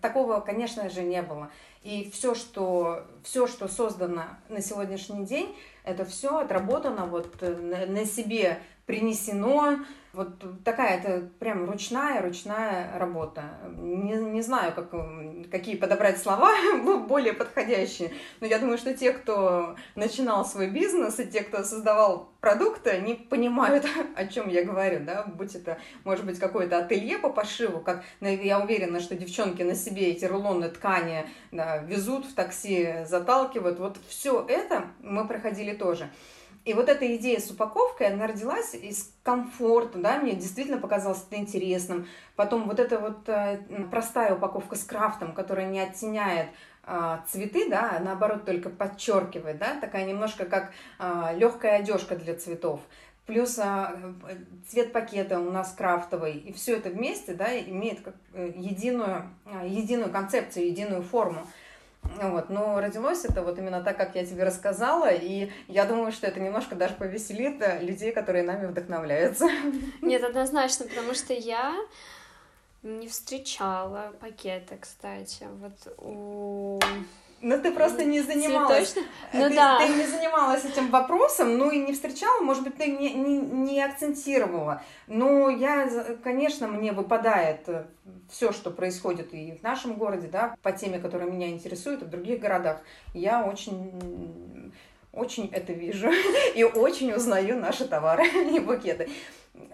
Такого, конечно же, не было. И все что, все, что создано на сегодняшний день, это все отработано, вот э, на, на себе принесено, вот такая это прям ручная, ручная работа. Не, не знаю, как, какие подобрать слова (laughs) более подходящие, но я думаю, что те, кто начинал свой бизнес, и те, кто создавал продукты, они понимают, (laughs) о чем я говорю, да, будь это, может быть, какое-то ателье по пошиву, как я уверена, что девчонки на себе эти рулоны ткани да, везут в такси, заталкивают, вот все это мы проходили тоже. И вот эта идея с упаковкой, она родилась из комфорта, да, мне действительно показалось это интересным. Потом вот эта вот э, простая упаковка с крафтом, которая не оттеняет э, цветы, да, а наоборот только подчеркивает, да, такая немножко как э, легкая одежка для цветов. Плюс цвет пакета у нас крафтовый, и все это вместе, да, имеет как единую, единую концепцию, единую форму. Вот, но родилось это вот именно так, как я тебе рассказала, и я думаю, что это немножко даже повеселит э, людей, которые нами вдохновляются. Нет, однозначно, потому что я не встречала пакеты, кстати. Вот у ну, ты просто не занималась. Цветочно? Ну, ты, да. ты не занималась этим вопросом, ну и не встречала, может быть, ты не, не, не акцентировала. Но я, конечно, мне выпадает э, все, что происходит и в нашем городе, да, по теме, которая меня интересует, и в других городах. Я очень, очень это вижу (laughs) и очень узнаю наши товары (laughs) и букеты.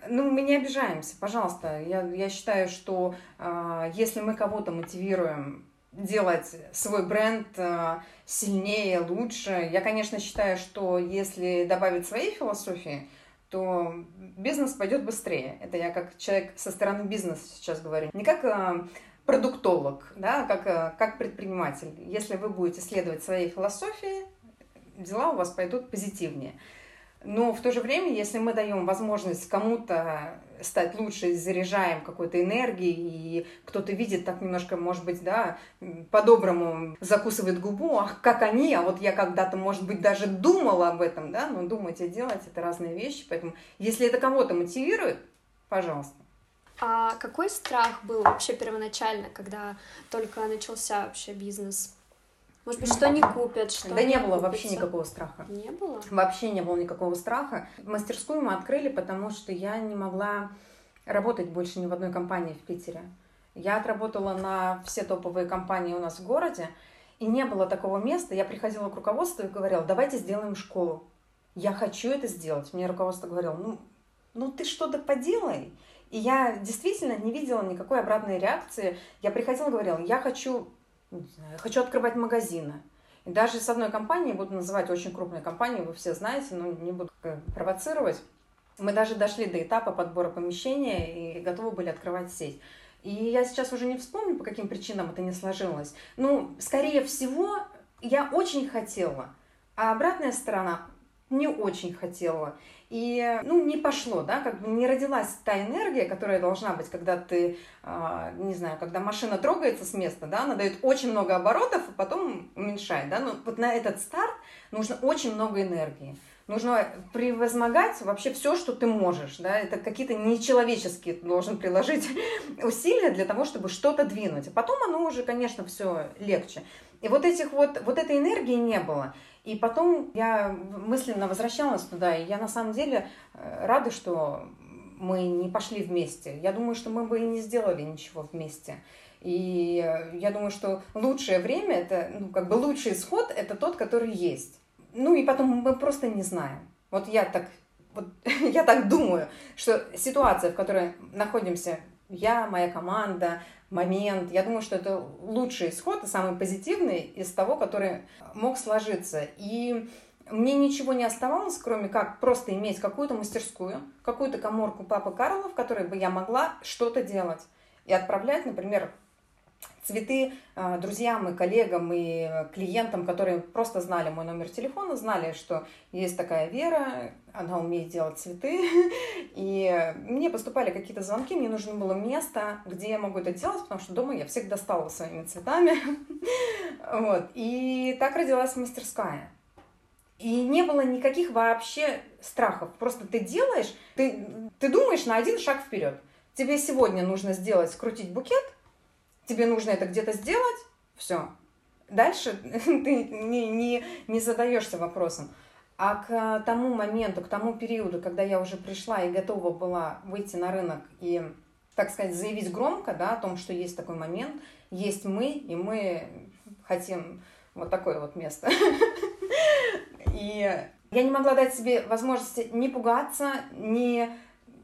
Ну, мы не обижаемся, пожалуйста. Я, я считаю, что э, если мы кого-то мотивируем делать свой бренд э, сильнее, лучше. Я, конечно, считаю, что если добавить своей философии, то бизнес пойдет быстрее. Это я как человек со стороны бизнеса сейчас говорю. Не как э, продуктолог, да, а как, э, как предприниматель. Если вы будете следовать своей философии, дела у вас пойдут позитивнее. Но в то же время, если мы даем возможность кому-то стать лучше, заряжаем какой-то энергией, и кто-то видит так немножко, может быть, да, по-доброму закусывает губу, ах, как они, а вот я когда-то, может быть, даже думала об этом, да, но думать и делать — это разные вещи, поэтому если это кого-то мотивирует, пожалуйста. А какой страх был вообще первоначально, когда только начался вообще бизнес? Может быть, что не купят, что Да не было купится. вообще никакого страха. Не было? Вообще не было никакого страха. Мастерскую мы открыли, потому что я не могла работать больше ни в одной компании в Питере. Я отработала на все топовые компании у нас в городе, и не было такого места. Я приходила к руководству и говорила, давайте сделаем школу. Я хочу это сделать. Мне руководство говорило, ну, ну ты что-то поделай. И я действительно не видела никакой обратной реакции. Я приходила и говорила, я хочу, не знаю, я хочу открывать магазины. И даже с одной компанией, буду называть очень крупной компанией, вы все знаете, но не буду провоцировать. Мы даже дошли до этапа подбора помещения и готовы были открывать сеть. И я сейчас уже не вспомню, по каким причинам это не сложилось. Ну, скорее всего, я очень хотела, а обратная сторона не очень хотела. И, ну, не пошло, да, как бы не родилась та энергия, которая должна быть, когда ты, э, не знаю, когда машина трогается с места, да, она дает очень много оборотов, а потом уменьшает, да, но вот на этот старт нужно очень много энергии. Нужно превозмогать вообще все, что ты можешь, да, это какие-то нечеловеческие ты должен приложить (laughs) усилия для того, чтобы что-то двинуть. А потом оно уже, конечно, все легче. И вот этих вот, вот этой энергии не было. И потом я мысленно возвращалась туда, и я на самом деле э, рада, что мы не пошли вместе. Я думаю, что мы бы и не сделали ничего вместе. И э, я думаю, что лучшее время, это, ну, как бы лучший исход, это тот, который есть. Ну и потом мы просто не знаем. Вот я так, вот, (laughs) я так думаю, что ситуация, в которой находимся я, моя команда, момент. Я думаю, что это лучший исход и самый позитивный из того, который мог сложиться. И мне ничего не оставалось, кроме как просто иметь какую-то мастерскую, какую-то коморку папы Карла, в которой бы я могла что-то делать. И отправлять, например, цветы э, друзьям и коллегам и клиентам, которые просто знали мой номер телефона, знали, что есть такая Вера, она умеет делать цветы. (laughs) И мне поступали какие-то звонки, мне нужно было место, где я могу это делать, потому что дома я всех достала своими цветами. (laughs) Вот. И так родилась мастерская. И не было никаких вообще страхов. Просто ты делаешь, ты, ты думаешь на один шаг вперед. Тебе сегодня нужно сделать, скрутить букет, тебе нужно это где-то сделать, все. Дальше (laughs) ты не, не, не задаешься вопросом. А к тому моменту, к тому периоду, когда я уже пришла и готова была выйти на рынок и, так сказать, заявить громко да, о том, что есть такой момент, есть мы, и мы хотим вот такое вот место. (laughs) И я не могла дать себе возможности не пугаться, не,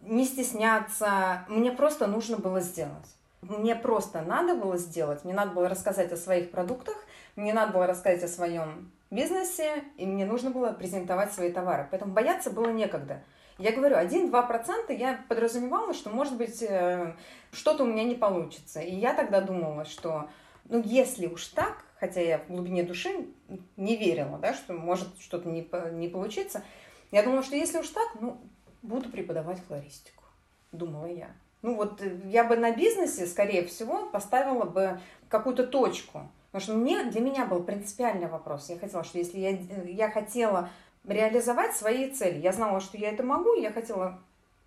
не стесняться. Мне просто нужно было сделать. Мне просто надо было сделать, мне надо было рассказать о своих продуктах, мне надо было рассказать о своем бизнесе, и мне нужно было презентовать свои товары. Поэтому бояться было некогда. Я говорю, 1-2% я подразумевала, что, может быть, э, что-то у меня не получится. И я тогда думала, что, ну, если уж так, хотя я в глубине души не верила, да, что может что-то не, не получиться, я думала, что если уж так, ну, буду преподавать флористику, думала я. Ну вот э, я бы на бизнесе, скорее всего, поставила бы какую-то точку. Потому что мне, для меня был принципиальный вопрос. Я хотела, что если я, э, я хотела реализовать свои цели, я знала, что я это могу, я хотела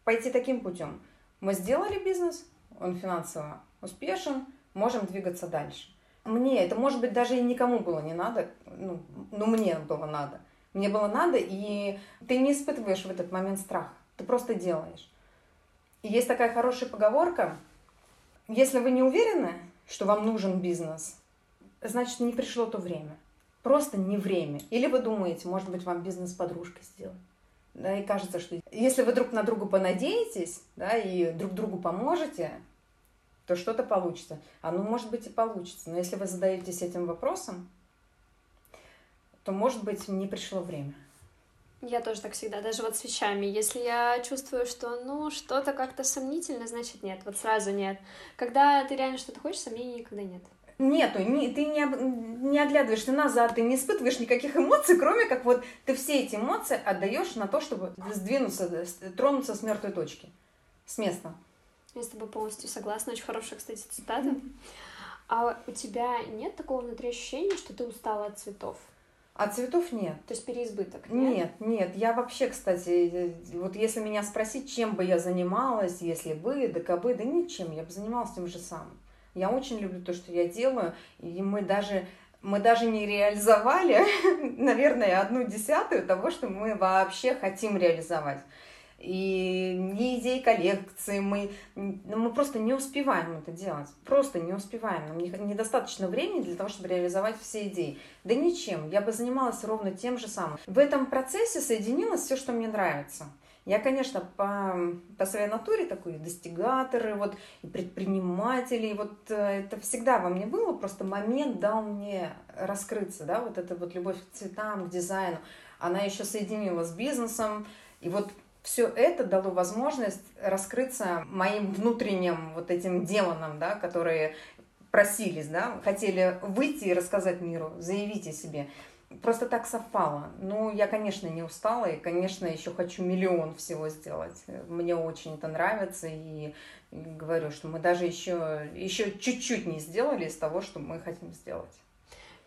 пойти таким путем. Мы сделали бизнес, он финансово успешен, можем двигаться дальше. Мне это, может быть, даже и никому было не надо, ну, но мне было надо. Мне было надо, и ты не испытываешь в этот момент страх, ты просто делаешь. И есть такая хорошая поговорка. Если вы не уверены, что вам нужен бизнес, значит, не пришло то время. Просто не время. Или вы думаете, может быть, вам бизнес подружкой сделать. Да, и кажется, что если вы друг на друга понадеетесь, да, и друг другу поможете, то что-то получится. Оно, может быть, и получится. Но если вы задаетесь этим вопросом, то, может быть, не пришло время. Я тоже так всегда, даже вот с вещами. Если я чувствую, что, ну, что-то как-то сомнительно, значит нет, вот сразу нет. Когда ты реально что-то хочешь, сомнений никогда нет. Нету, не, ты не, не оглядываешься назад, ты не испытываешь никаких эмоций, кроме как вот ты все эти эмоции отдаешь на то, чтобы сдвинуться, тронуться с мертвой точки, с места. Я с тобой полностью согласна, очень хорошая, кстати, цитата. А у тебя нет такого внутри ощущения, что ты устала от цветов? А цветов нет. То есть переизбыток? Нет, нет. нет. Я вообще, кстати, вот если меня спросить, чем бы я занималась, если бы, да кабы, да ничем, я бы занималась тем же самым. Я очень люблю то, что я делаю, и мы даже мы даже не реализовали, (laughs) наверное, одну десятую того, что мы вообще хотим реализовать. И ни идей коллекции, мы, ну, мы просто не успеваем это делать. Просто не успеваем. Нам недостаточно времени для того, чтобы реализовать все идеи. Да ничем. Я бы занималась ровно тем же самым. В этом процессе соединилось все, что мне нравится. Я, конечно, по, по своей натуре такой достигатор, вот, и предприниматель, и вот э, это всегда во мне было, просто момент дал мне раскрыться, да, вот эта вот любовь к цветам, к дизайну, она еще соединила с бизнесом, и вот все это дало возможность раскрыться моим внутренним вот этим демонам, да, которые просились, да, хотели выйти и рассказать миру, заявить о себе просто так совпало. Ну, я, конечно, не устала, и, конечно, еще хочу миллион всего сделать. Мне очень это нравится, и говорю, что мы даже еще, еще чуть-чуть не сделали из того, что мы хотим сделать.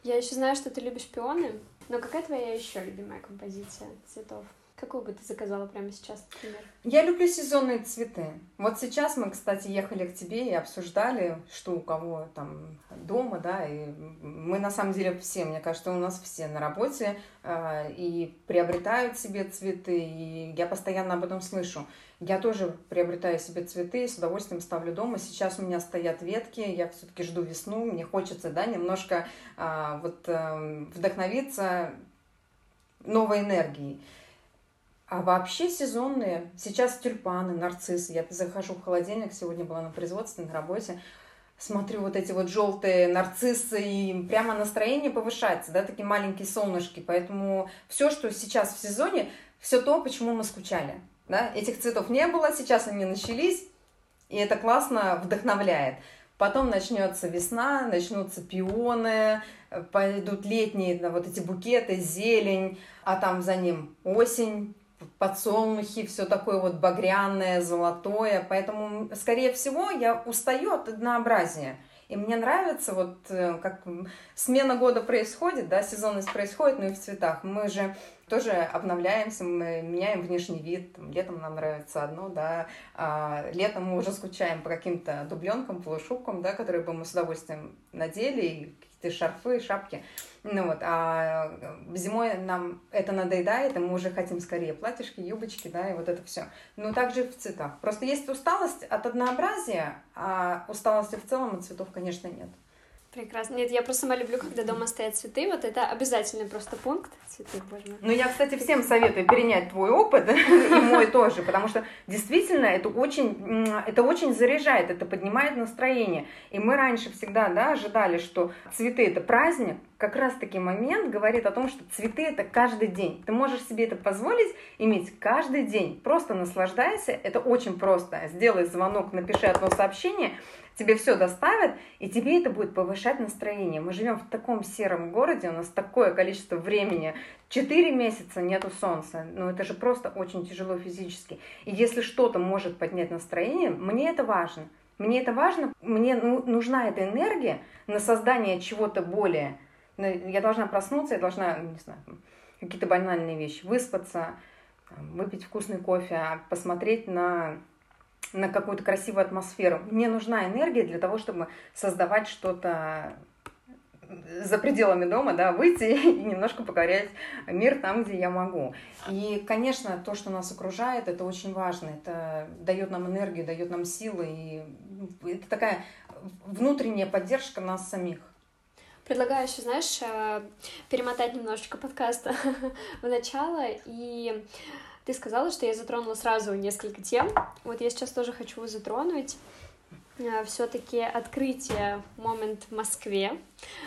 Я еще знаю, что ты любишь пионы, но какая твоя еще любимая композиция цветов? Какую бы ты заказала прямо сейчас, например? Я люблю сезонные цветы. Вот сейчас мы, кстати, ехали к тебе и обсуждали, что у кого там дома, да, и мы на самом деле все, мне кажется, у нас все на работе э, и приобретают себе цветы, и я постоянно об этом слышу. Я тоже приобретаю себе цветы, с удовольствием ставлю дома. Сейчас у меня стоят ветки, я все-таки жду весну, мне хочется, да, немножко э, вот э, вдохновиться новой энергией. А вообще сезонные. Сейчас тюльпаны, нарциссы. Я захожу в холодильник, сегодня была на производстве, на работе. Смотрю вот эти вот желтые нарциссы, и прямо настроение повышается, да, такие маленькие солнышки. Поэтому все, что сейчас в сезоне, все то, почему мы скучали. Да? Этих цветов не было, сейчас они начались, и это классно вдохновляет. Потом начнется весна, начнутся пионы, пойдут летние да, вот эти букеты, зелень, а там за ним осень, подсолнухи, все такое вот багряное, золотое. Поэтому, скорее всего, я устаю от однообразия. И мне нравится, вот э, как смена года происходит, да, сезонность происходит, но и в цветах. Мы же тоже обновляемся, мы меняем внешний вид. Летом нам нравится одно, да, а летом мы уже скучаем по каким-то дубленкам, полушубкам, да, которые бы мы с удовольствием надели, и какие-то шарфы, шапки. Ну вот, а зимой нам это надоедает, и мы уже хотим скорее платьишки, юбочки, да, и вот это все. Но также в цветах. Просто есть усталость от однообразия, а усталости в целом от цветов, конечно, нет. Прекрасно. Нет, я просто сама люблю, когда дома стоят цветы. Вот это обязательный просто пункт. Цветы, боже мой. Ну, я, кстати, всем советую перенять твой опыт, (laughs) и мой тоже, потому что действительно это очень, это очень заряжает, это поднимает настроение. И мы раньше всегда, да, ожидали, что цветы это праздник, как раз таки момент говорит о том, что цветы это каждый день. Ты можешь себе это позволить иметь каждый день. Просто наслаждайся, это очень просто. Сделай звонок, напиши одно сообщение, тебе все доставят, и тебе это будет повышать настроение. Мы живем в таком сером городе, у нас такое количество времени, четыре месяца нету солнца, ну это же просто очень тяжело физически. И если что-то может поднять настроение, мне это важно. Мне это важно, мне ну, нужна эта энергия на создание чего-то более. Ну, я должна проснуться, я должна, не знаю, какие-то банальные вещи, выспаться, выпить вкусный кофе, посмотреть на на какую-то красивую атмосферу. Мне нужна энергия для того, чтобы создавать что-то за пределами дома, да, выйти (laughs) и немножко покорять мир там, где я могу. И, конечно, то, что нас окружает, это очень важно. Это дает нам энергию, дает нам силы. И это такая внутренняя поддержка нас самих. Предлагаю еще, знаешь, э, перемотать немножечко подкаста (laughs) в начало и ты сказала, что я затронула сразу несколько тем. Вот я сейчас тоже хочу затронуть э, все-таки открытие момент в Москве.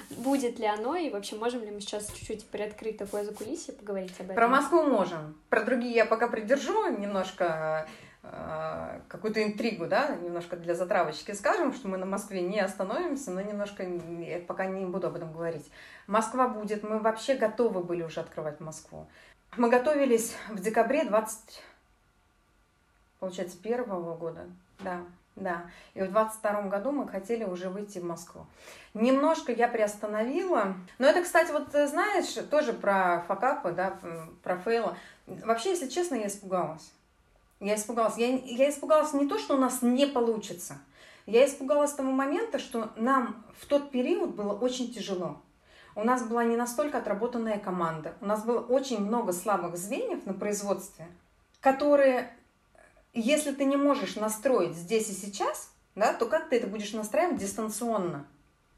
Будет ли оно, и вообще можем ли мы сейчас чуть-чуть приоткрыть такое закулисье, поговорить об этом? Про Москву можем. Про другие я пока придержу немножко э, какую-то интригу, да, немножко для затравочки скажем, что мы на Москве не остановимся, но немножко я пока не буду об этом говорить. Москва будет, мы вообще готовы были уже открывать Москву. Мы готовились в декабре 20, получается, первого года, да, да. И в двадцать втором году мы хотели уже выйти в Москву. Немножко я приостановила. Но это, кстати, вот знаешь, тоже про факапы, да, про фейлы. Вообще, если честно, я испугалась. Я испугалась. Я, я испугалась не то, что у нас не получится. Я испугалась того момента, что нам в тот период было очень тяжело. У нас была не настолько отработанная команда. У нас было очень много слабых звеньев на производстве, которые, если ты не можешь настроить здесь и сейчас, да, то как ты это будешь настраивать дистанционно?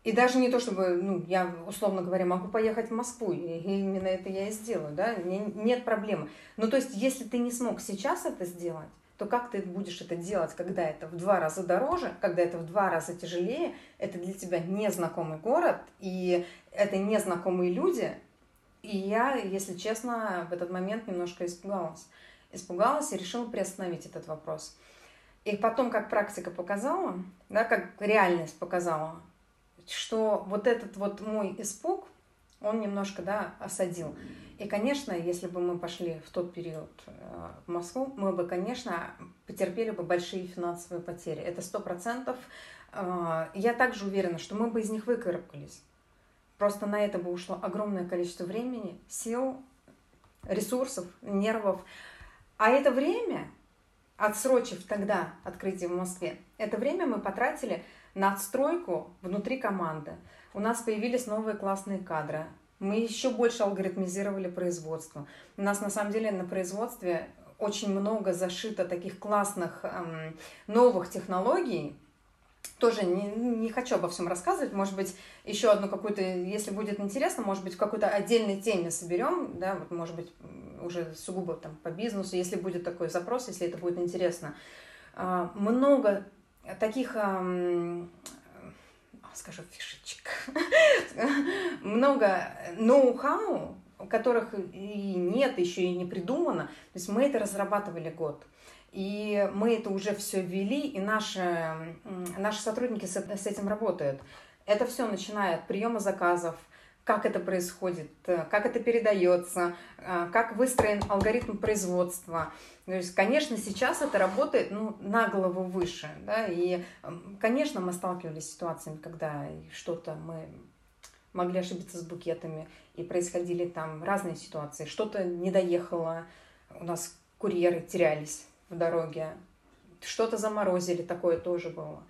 И даже не то, чтобы, ну, я, условно говоря, могу поехать в Москву, и именно это я и сделаю, да, нет проблемы. Но то есть, если ты не смог сейчас это сделать, то как ты будешь это делать, когда это в два раза дороже, когда это в два раза тяжелее, это для тебя незнакомый город, и это незнакомые люди. И я, если честно, в этот момент немножко испугалась. Испугалась и решила приостановить этот вопрос. И потом, как практика показала, да, как реальность показала, что вот этот вот мой испуг, он немножко, да, осадил. И, конечно, если бы мы пошли в тот период э, в Москву, мы бы, конечно, потерпели бы большие финансовые потери. Это сто процентов. Э, я также уверена, что мы бы из них выкарабкались. Просто на это бы ушло огромное количество времени, сил, ресурсов, нервов. А это время, отсрочив тогда открытие в Москве, это время мы потратили на отстройку внутри команды. У нас появились новые классные кадры. Мы еще больше алгоритмизировали производство. У нас на самом деле на производстве очень много зашито таких классных эм, новых технологий. Тоже не, не хочу обо всем рассказывать. Может быть, еще одну какую-то, если будет интересно, может быть, в какой-то отдельной теме соберем, да, вот, может быть, уже сугубо там по бизнесу, если будет такой запрос, если это будет интересно. Э, много таких эм, скажу, фишечек, (laughs) много ноу-хау, которых и нет, еще и не придумано. То есть мы это разрабатывали год. И мы это уже все ввели, и наши, наши сотрудники с, этим работают. Это все начиная от приема заказов, как это происходит, как это передается, как выстроен алгоритм производства, то есть, конечно, сейчас это работает ну, на голову выше. Да? И, конечно, мы сталкивались с ситуациями, когда что-то мы могли ошибиться с букетами, и происходили там разные ситуации. Что-то не доехало, у нас курьеры терялись в дороге, что-то заморозили, такое тоже было.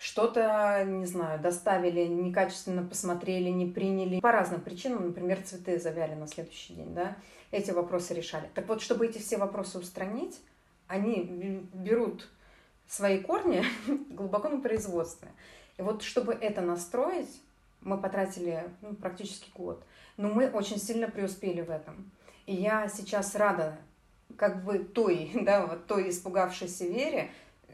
Что-то, не знаю, доставили, некачественно посмотрели, не приняли. По разным причинам, например, цветы завяли на следующий день, да эти вопросы решали. Так вот, чтобы эти все вопросы устранить, они берут свои корни (laughs) глубоко на производстве. И вот чтобы это настроить, мы потратили ну, практически год. Но мы очень сильно преуспели в этом. И я сейчас рада, как бы той, (laughs) да, вот той испугавшейся Вере,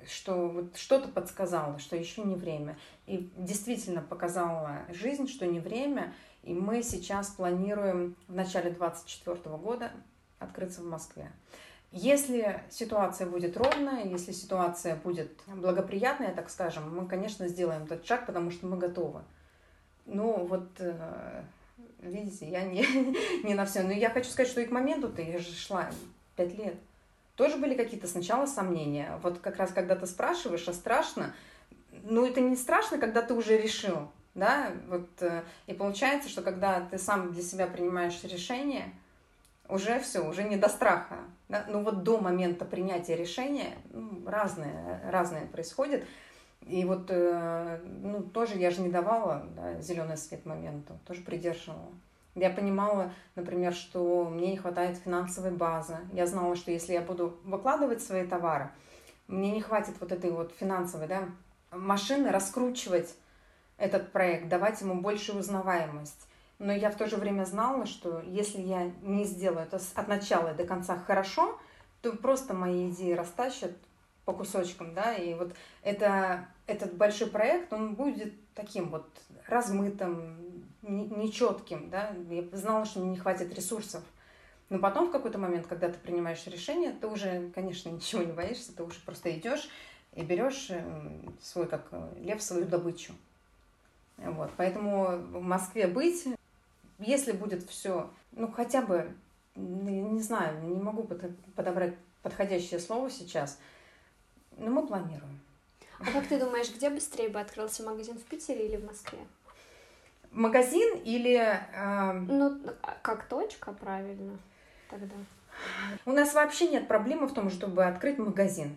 что вот что-то подсказало, что еще не время. И действительно показала жизнь, что не время, и мы сейчас планируем в начале 2024 года открыться в Москве. Если ситуация будет ровная, если ситуация будет благоприятная, так скажем, мы, конечно, сделаем этот шаг, потому что мы готовы. Ну, вот, э, видите, я не, (laughs) не на все. Но я хочу сказать, что и к моменту-то я же шла пять лет. Тоже были какие-то сначала сомнения. Вот как раз, когда ты спрашиваешь, а страшно, ну, это не страшно, когда ты уже решил да, вот, э, и получается, что когда ты сам для себя принимаешь решение, уже все, уже не до страха, да, ну вот до момента принятия решения ну, разное, разное происходит, и вот, э, ну, тоже я же не давала да, зеленый свет моменту, тоже придерживала. Я понимала, например, что мне не хватает финансовой базы. Я знала, что если я буду выкладывать свои товары, мне не хватит вот этой вот финансовой, да, машины раскручивать этот проект, давать ему большую узнаваемость. Но я в то же время знала, что если я не сделаю это от начала до конца хорошо, то просто мои идеи растащат по кусочкам, да, и вот это, этот большой проект, он будет таким вот размытым, нечетким, да, я знала, что мне не хватит ресурсов. Но потом в какой-то момент, когда ты принимаешь решение, ты уже, конечно, (laughs) ничего не боишься, ты уже просто идешь и берешь эм, свой, как э, лев, свою добычу. Вот, поэтому в Москве быть, если будет все, ну хотя бы, не знаю, не могу подобрать подходящее слово сейчас, но мы планируем. А как ты думаешь, где быстрее бы открылся магазин в Питере или в Москве? Магазин или... Э... Ну, как точка, правильно, тогда. У нас вообще нет проблемы в том, чтобы открыть магазин.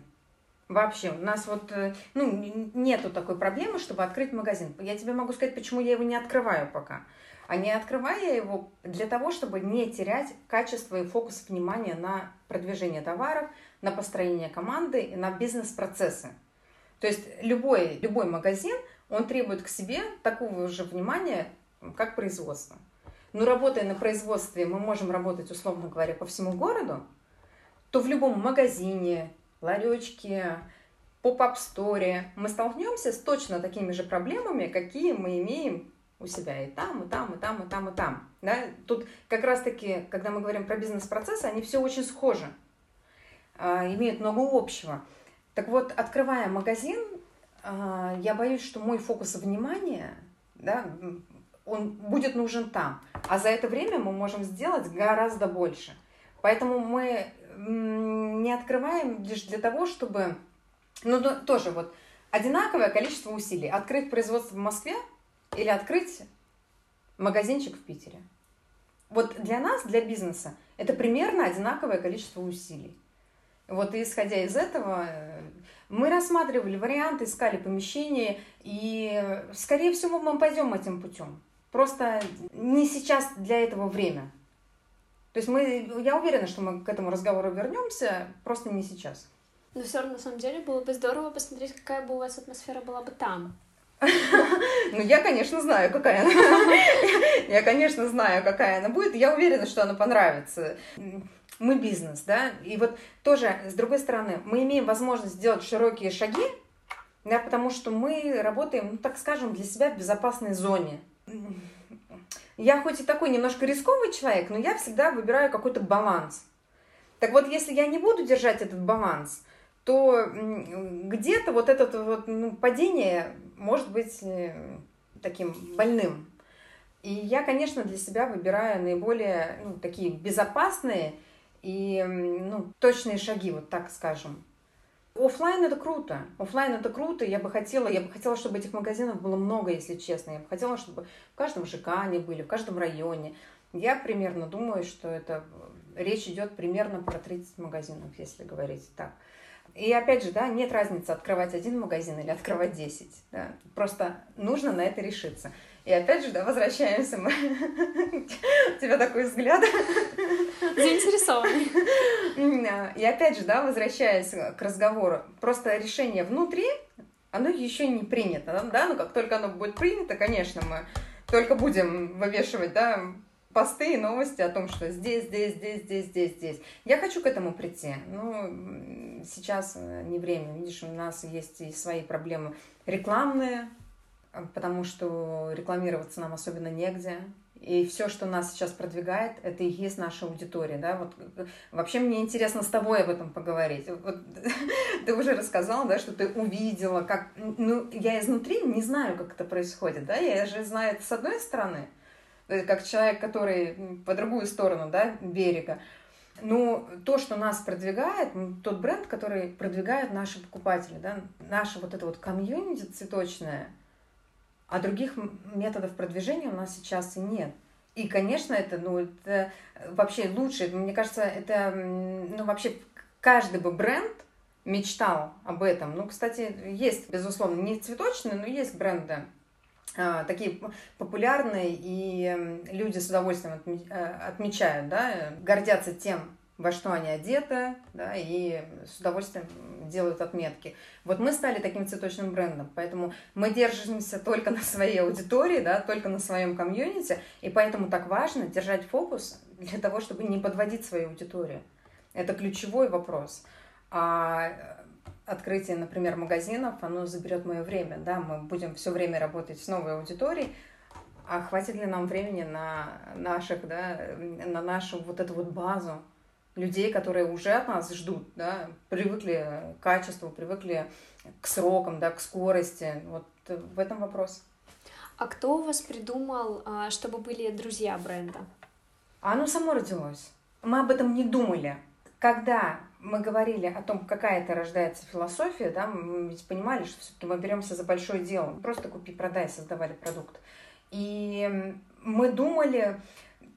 Вообще, у нас вот, э, ну, нету такой проблемы, чтобы открыть магазин. Я тебе могу сказать, почему я его не открываю пока. А не открываю я его для того, чтобы не терять качество и фокус внимания на продвижение товаров, на построение команды и на бизнес-процессы. То есть любой, любой магазин, он требует к себе такого же внимания, как производство. Но работая на производстве, мы можем работать, условно говоря, по всему городу, то в любом магазине, ларечке, поп-ап-сторе мы столкнемся с точно такими же проблемами, какие мы имеем у себя и там, и там, и там, и там, и там. Да? Тут как раз-таки, когда мы говорим про бизнес-процессы, они все очень схожи, а, имеют много общего. Так вот, открывая магазин, я боюсь, что мой фокус внимания, да, он будет нужен там. А за это время мы можем сделать гораздо больше. Поэтому мы не открываем лишь для того, чтобы... Ну, тоже вот одинаковое количество усилий. Открыть производство в Москве или открыть магазинчик в Питере. Вот для нас, для бизнеса, это примерно одинаковое количество усилий. Вот исходя из этого, э, мы рассматривали варианты, искали помещение, и, скорее всего, мы пойдем этим путем. Просто не сейчас для этого время. То есть мы, я уверена, что мы к этому разговору вернемся, просто не сейчас. Но все равно, на самом деле, было бы здорово посмотреть, какая бы у вас атмосфера была бы там. (laughs) Ну, я, конечно, знаю, какая она. (laughs) Я, конечно, знаю, какая она будет. Я уверена, что она понравится. Мы бизнес, да, и вот тоже, с другой стороны, мы имеем возможность сделать широкие шаги, да, потому что мы работаем, ну, так скажем, для себя в безопасной зоне. Я хоть и такой немножко рисковый человек, но я всегда выбираю какой-то баланс. Так вот, если я не буду держать этот баланс, то где-то вот это вот ну, падение может быть э, таким больным. И я, конечно, для себя выбираю наиболее ну, такие безопасные и ну, точные шаги, вот так скажем. Оффлайн это круто. Оффлайн это круто. Я бы хотела, я бы хотела, чтобы этих магазинов было много, если честно. Я бы хотела, чтобы в каждом ЖК они были, в каждом районе. Я примерно думаю, что это речь идет примерно про 30 магазинов, если говорить так. И опять же, да, нет разницы открывать один магазин или открывать 10. Да. Просто нужно на это решиться. И опять же, да, возвращаемся мы. (laughs) У тебя такой взгляд. Заинтересованный. И опять же, да, возвращаясь к разговору, просто решение внутри, оно еще не принято, да, но как только оно будет принято, конечно, мы только будем вывешивать, да, посты и новости о том, что здесь, здесь, здесь, здесь, здесь, здесь. Я хочу к этому прийти. Ну, сейчас э, не время. Видишь, у нас есть и свои проблемы рекламные, потому что рекламироваться нам особенно негде. И все, что нас сейчас продвигает, это и есть наша аудитория, да, вот э, вообще мне интересно с тобой об этом поговорить. Вот, (laughs) ты уже рассказала, да, что ты увидела, как, ну, я изнутри не знаю, как это происходит, да, я же знаю это с одной стороны, как человек, который по другую сторону да, берега. Но то, что нас продвигает, тот бренд, который продвигают наши покупатели, да, наше вот это вот комьюнити цветочное, а других методов продвижения у нас сейчас и нет. И, конечно, это, ну, это вообще лучше. Мне кажется, это, ну, вообще каждый бы бренд мечтал об этом. Ну, кстати, есть, безусловно, не цветочные, но есть бренды, а, такие популярные, и люди с удовольствием э, отмечают, да, гордятся тем, во что они одеты, да, и с удовольствием делают отметки. Вот мы стали таким цветочным брендом, поэтому мы держимся только на своей аудитории, да, только на своем комьюнити, и поэтому так важно держать фокус для того, чтобы не подводить свою аудиторию. Это ключевой вопрос. А открытие, например, магазинов, оно заберет мое время, да, мы будем все время работать с новой аудиторией, а хватит ли нам времени на наших, да, на нашу вот эту вот базу людей, которые уже от нас ждут, да, привыкли к качеству, привыкли к срокам, да, к скорости, вот в этом вопрос. А кто у вас придумал, а, чтобы были друзья бренда? Оно само родилось. Мы об этом не думали. Когда мы говорили о том, какая это рождается философия, да, мы ведь понимали, что все-таки мы беремся за большое дело. Просто купи, продай, создавали продукт. И мы думали,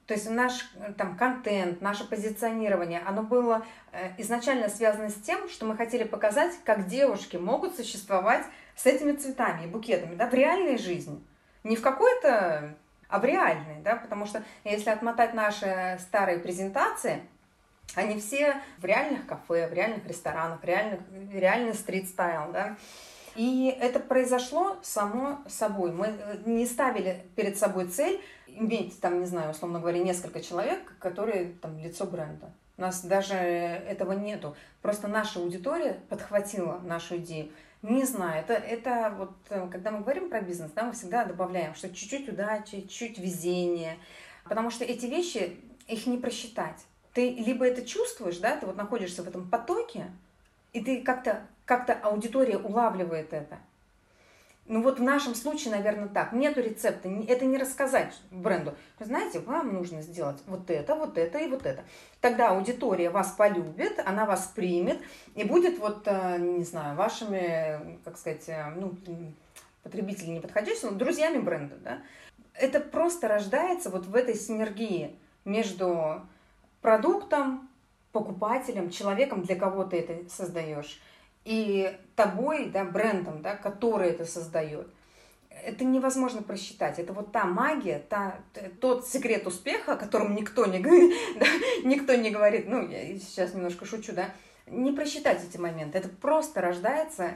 то есть наш там контент, наше позиционирование, оно было э, изначально связано с тем, что мы хотели показать, как девушки могут существовать с этими цветами и букетами, да, в реальной жизни. Не в какой-то, а в реальной, да, потому что если отмотать наши старые презентации, они все в реальных кафе, в реальных ресторанах, в реальных, реальный стрит-стайл, да. И это произошло само собой. Мы э, не ставили перед собой цель иметь там, не знаю, условно говоря, несколько человек, которые там лицо бренда. У нас даже этого нету. Просто наша аудитория подхватила нашу идею. Не знаю, это, это вот, э, когда мы говорим про бизнес, да, мы всегда добавляем, что чуть-чуть удачи, чуть-чуть везения, потому что эти вещи, их не просчитать. Ты либо это чувствуешь, да, ты вот находишься в этом потоке, и ты как-то, как-то аудитория улавливает это. Ну вот в нашем случае, наверное, так. Нету рецепта. Это не рассказать бренду. Вы знаете, вам нужно сделать вот это, вот это и вот это. Тогда аудитория вас полюбит, она вас примет и будет вот, э, не знаю, вашими, как сказать, э, ну, потребители не подходящими, но друзьями бренда, да. Это просто рождается вот в этой синергии между продуктом, покупателем, человеком, для кого ты это создаешь и тобой, да, брендом, да, который это создает. Это невозможно просчитать. Это вот та магия, та, тот секрет успеха, о котором никто не, (laughs) да, никто не говорит. Ну, я сейчас немножко шучу, да. Не просчитать эти моменты. Это просто рождается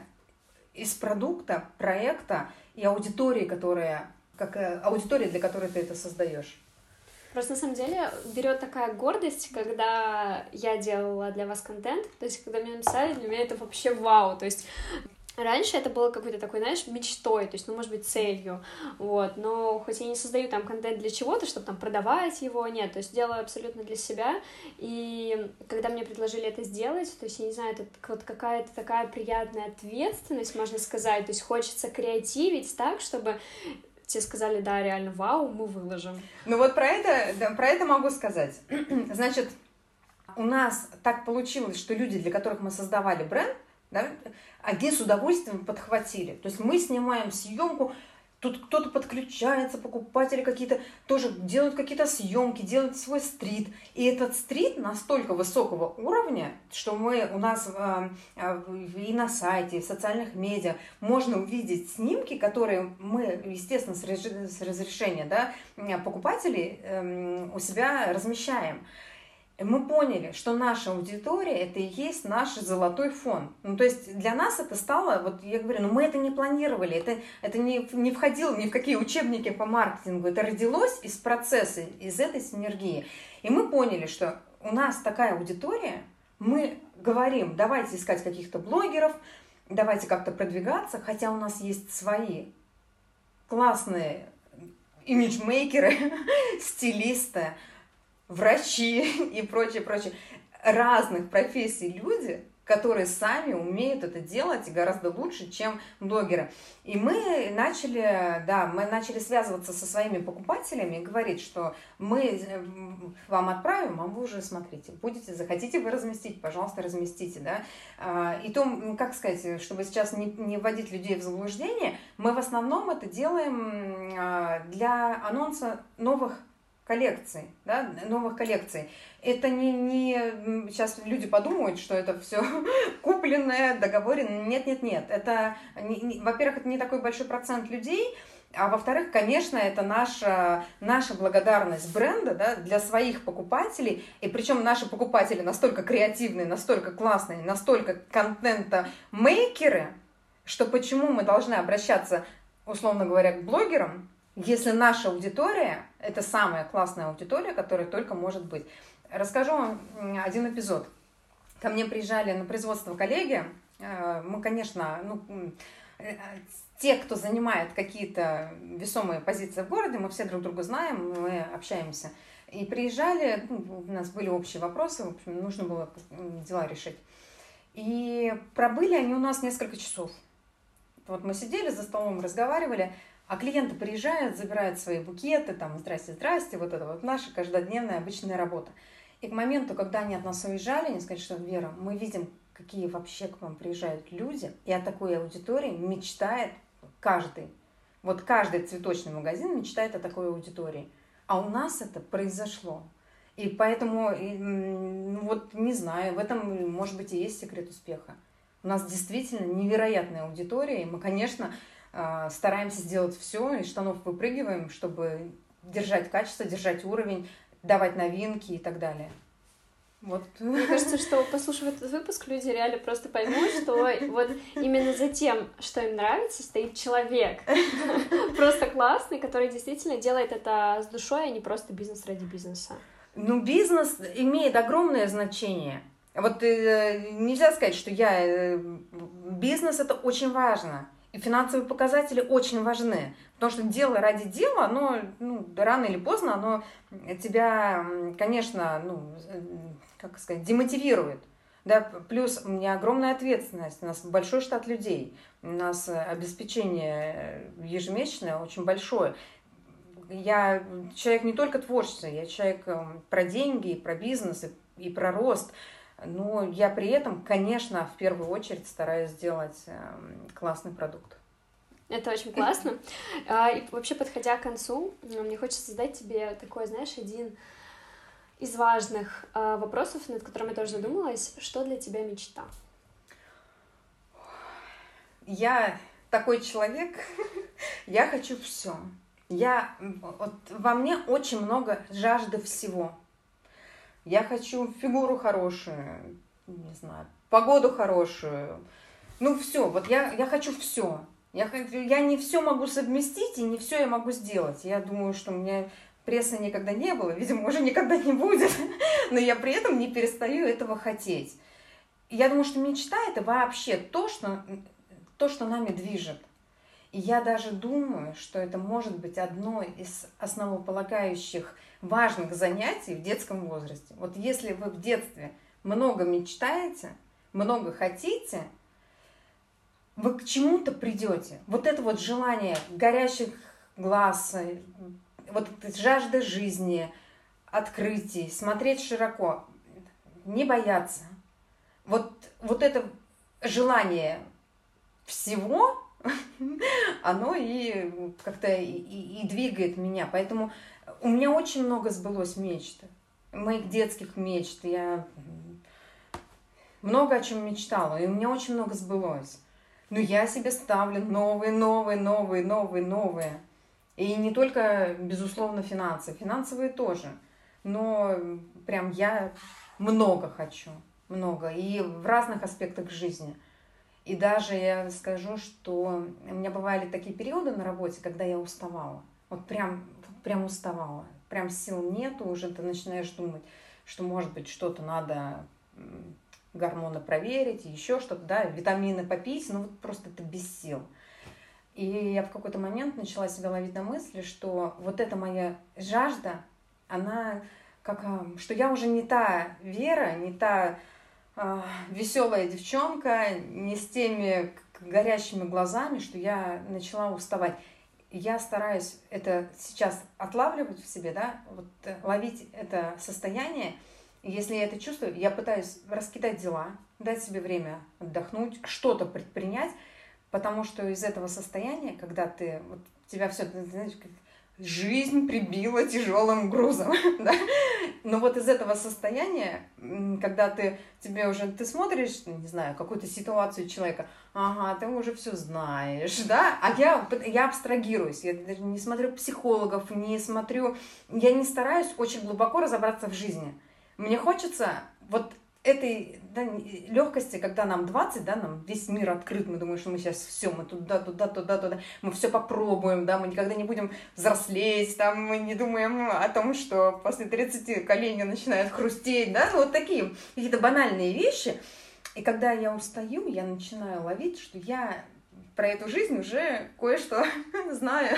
из продукта, проекта и аудитории, которая, как э, аудитория, для которой ты это создаешь. Просто на самом деле берет такая гордость, когда я делала для вас контент, то есть когда мне написали, для меня это вообще вау, то есть Раньше это было какой-то такой, знаешь, мечтой, то есть, ну, может быть, целью, вот, но хоть я не создаю там контент для чего-то, чтобы там продавать его, нет, то есть делаю абсолютно для себя, и когда мне предложили это сделать, то есть, я не знаю, это вот какая-то такая приятная ответственность, можно сказать, то есть хочется креативить так, чтобы тебе сказали, да, реально, вау, мы выложим. Ну вот про это, да, про это могу сказать. (clears throat) Значит, у нас так получилось, что люди, для которых мы создавали бренд, да, они с удовольствием подхватили. То есть мы снимаем съемку, Тут кто-то подключается, покупатели какие-то тоже делают какие-то съемки, делают свой стрит. И этот стрит настолько высокого уровня, что мы у нас э, э, и на сайте, и в социальных медиа можно увидеть снимки, которые мы, естественно, с, разрешения да, покупателей э, у себя размещаем мы поняли, что наша аудитория это и есть наш золотой фон. Ну, то есть для нас это стало, вот я говорю, ну мы это не планировали, это, это не, не входило ни в какие учебники по маркетингу, это родилось из процесса, из этой синергии. И мы поняли, что у нас такая аудитория, мы говорим, давайте искать каких-то блогеров, давайте как-то продвигаться, хотя у нас есть свои классные имиджмейкеры, (laughs) стилисты, врачи (laughs) и прочее, прочее, разных профессий люди, которые сами умеют это делать гораздо лучше, чем блогеры. И мы начали, да, мы начали связываться со своими покупателями и говорить, что мы э, вам отправим, а вы уже смотрите, будете, захотите вы разместить, пожалуйста, разместите, да. А, и то, как сказать, чтобы сейчас не, не вводить людей в заблуждение, мы в основном это делаем а, для анонса новых коллекций, да, новых коллекций. Это не, не... Сейчас люди подумают, что это все (laughs) купленное, договоренное. Нет, нет, нет. Это, не, не, во-первых, это не такой большой процент людей, а во-вторых, конечно, это наша, наша благодарность бренда да, для своих покупателей. И причем наши покупатели настолько креативные, настолько классные, настолько контента-мейкеры, что почему мы должны обращаться, условно говоря, к блогерам, если наша аудитория – это самая классная аудитория, которая только может быть. Расскажу вам один эпизод. Ко мне приезжали на производство коллеги. Э, мы, конечно, ну, э, те, кто занимает какие-то весомые позиции в городе, мы все друг друга знаем, мы общаемся. И приезжали, ну, у нас были общие вопросы, в общем, нужно было дела решить. И пробыли они у нас несколько часов. Вот мы сидели за столом, разговаривали, а клиенты приезжают, забирают свои букеты, там, здрасте, здрасте, вот это вот наша каждодневная обычная работа. И к моменту, когда они от нас уезжали, они сказали, что Вера, мы видим, какие вообще к вам приезжают люди, и о такой аудитории мечтает каждый. Вот каждый цветочный магазин мечтает о такой аудитории. А у нас это произошло. И поэтому, ну вот не знаю, в этом, может быть, и есть секрет успеха. У нас действительно невероятная аудитория, и мы, конечно, стараемся сделать все, из штанов выпрыгиваем, чтобы держать качество, держать уровень, давать новинки и так далее. Вот. Мне (laughs) кажется, что послушав этот выпуск, люди реально просто поймут, что вот именно за тем, что им нравится, стоит человек. (laughs) Просто классный, который действительно делает это с душой, а не просто бизнес ради бизнеса. Ну, бизнес имеет огромное значение. Вот э, нельзя сказать, что я... Э, бизнес — это очень важно. И финансовые показатели очень важны. Потому что дело ради дела, оно ну, рано или поздно, оно тебя, конечно, ну, как сказать, демотивирует. Да, плюс у меня огромная ответственность, у нас большой штат людей, у нас обеспечение ежемесячное очень большое. Я человек не только творческий, я человек эм, про деньги, про бизнес и про рост. Но я при этом, конечно, в первую очередь стараюсь сделать эм, классный продукт. Это очень классно. (laughs) А, и вообще, подходя к концу, мне хочется задать тебе такой, знаешь, один из важных а, вопросов, над которым я тоже задумалась. Что для тебя мечта? Я такой человек, (laughs) я хочу все. Я, вот во мне очень много жажды всего. Я хочу фигуру хорошую, не знаю, погоду хорошую. Ну все, вот я, я хочу все. Я, я не все могу совместить и не все я могу сделать. Я думаю, что у меня прессы никогда не было, видимо, уже никогда не будет, (laughs) но я при этом не перестаю этого хотеть. Я думаю, что мечта это вообще то, что, то, что нами движет. И я даже думаю, что это может быть одно из основополагающих важных занятий в детском возрасте. Вот если вы в детстве много мечтаете, много хотите, вы к чему-то придете. Вот это вот желание горящих глаз, вот жажда жизни, открытий, смотреть широко, не бояться. Вот, вот это желание всего, (laughs) оно и как-то и, и, двигает меня. Поэтому у меня очень много сбылось мечт. Моих детских мечт. Я много о чем мечтала, и у меня очень много сбылось. Но я себе ставлю новые, новые, новые, новые, новые. И не только, безусловно, финансы. Финансовые тоже. Но прям я много хочу. Много. И в разных аспектах жизни – и даже я скажу, что у меня бывали такие периоды на работе, когда я уставала. Вот прям, прям уставала. Прям сил нету, уже ты начинаешь думать, что может быть что-то надо гормоны проверить, еще что-то, да, витамины попить, ну вот просто это без сил. И я в какой-то момент начала себя ловить на мысли, что вот эта моя жажда, она как, что я уже не та Вера, не та а, веселая девчонка, не с теми горящими глазами, что я начала уставать. Я стараюсь это сейчас отлавливать в себе, да, вот э, ловить это состояние. Если я это чувствую, я пытаюсь раскидать дела, дать себе время отдохнуть, что-то предпринять, потому что из этого состояния, когда ты, вот тебя все, знаешь, жизнь прибила тяжелым грузом, (laughs) да? Но вот из этого состояния, когда ты тебе уже ты смотришь, не знаю, какую-то ситуацию человека, ага, ты уже все знаешь, да? А я я абстрагируюсь, я даже не смотрю психологов, не смотрю, я не стараюсь очень глубоко разобраться в жизни. Мне хочется вот этой да, легкости, когда нам 20, да, нам весь мир открыт, мы думаем, что мы сейчас все, мы туда, туда, туда, туда, мы все попробуем, да, мы никогда не будем взрослеть, там, мы не думаем о том, что после 30 колени начинают хрустеть, да, ну, вот такие какие-то банальные вещи. И когда я устаю, я начинаю ловить, что я про эту жизнь уже кое-что (laughs) знаю.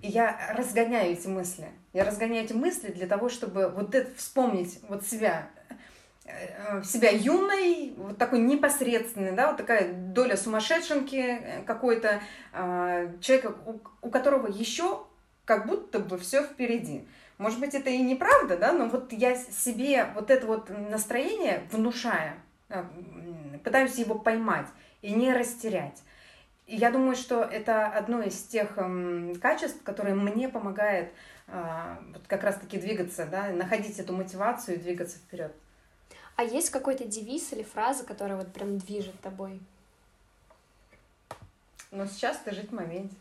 И я разгоняю эти мысли. Я разгоняю эти мысли для того, чтобы вот это вспомнить вот себя, себя юной, вот такой непосредственной, да, вот такая доля сумасшедшенки э, какой-то, э, человека, у, которого еще как будто бы все впереди. Может быть, это и неправда, да, но вот я себе вот это вот настроение внушая, пытаюсь его поймать и не растерять. я думаю, что это одно из тех качеств, которые мне помогает э, вот как раз-таки двигаться, да, находить эту мотивацию и двигаться вперед. А есть какой-то девиз или фраза, которая вот прям движет тобой? Ну, сейчас ты жить в моменте.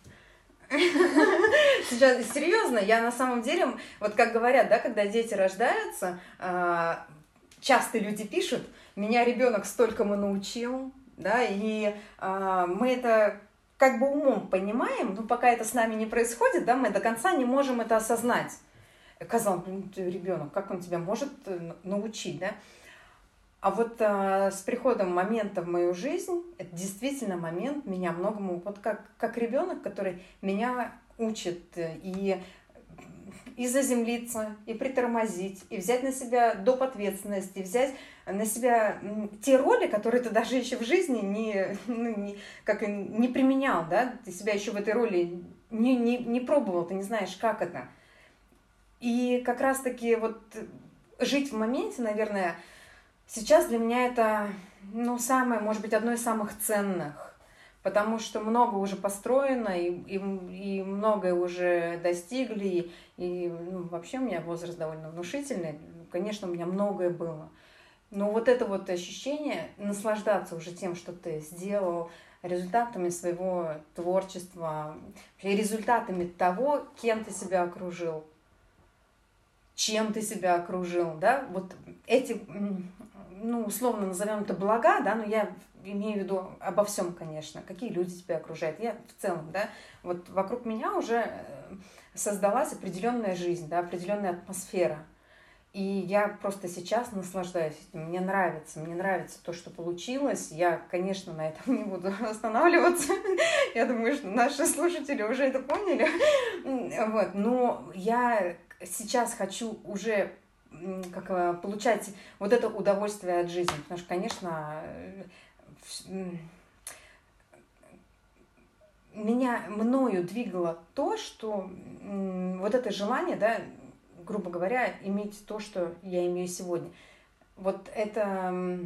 Сейчас, серьезно, я на самом деле, вот как говорят, да, когда дети рождаются, а, часто люди пишут, меня ребенок столькому научил, да, и а, мы это как бы умом понимаем, но пока это с нами не происходит, да, мы до конца не можем это осознать. Казалось, ребенок, как он тебя может э, научить, да? А вот а, с приходом момента в мою жизнь, это действительно момент меня многому, вот как, как ребенок, который меня учит э, и и заземлиться, и притормозить, и взять на себя доп. и взять на себя те роли, которые ты даже еще в жизни не, ну, не, как, не применял, да, ты себя еще в этой роли не, не, не пробовал, ты не знаешь, как это. И как раз-таки вот жить в моменте, наверное, сейчас для меня это, ну, самое, может быть, одно из самых ценных потому что много уже построено, и, и, и многое уже достигли, и ну, вообще у меня возраст довольно внушительный, конечно, у меня многое было. Но вот это вот ощущение, наслаждаться уже тем, что ты сделал, результатами своего творчества, результатами того, кем ты себя окружил, чем ты себя окружил, да, вот эти, ну, условно назовем это блага, да, но я имею в виду обо всем, конечно, какие люди тебя окружают. Я в целом, да, вот вокруг меня уже э, создалась определенная жизнь, да, определенная атмосфера. И я просто сейчас наслаждаюсь этим. Мне нравится, мне нравится то, что получилось. Я, конечно, на этом (laughs) не буду останавливаться. Я думаю, что наши слушатели уже это поняли. Вот. Но я сейчас хочу уже как э, получать вот это удовольствие от жизни. Потому что, конечно, меня, мною двигало то, что вот это желание, да, грубо говоря, иметь то, что я имею сегодня. Вот это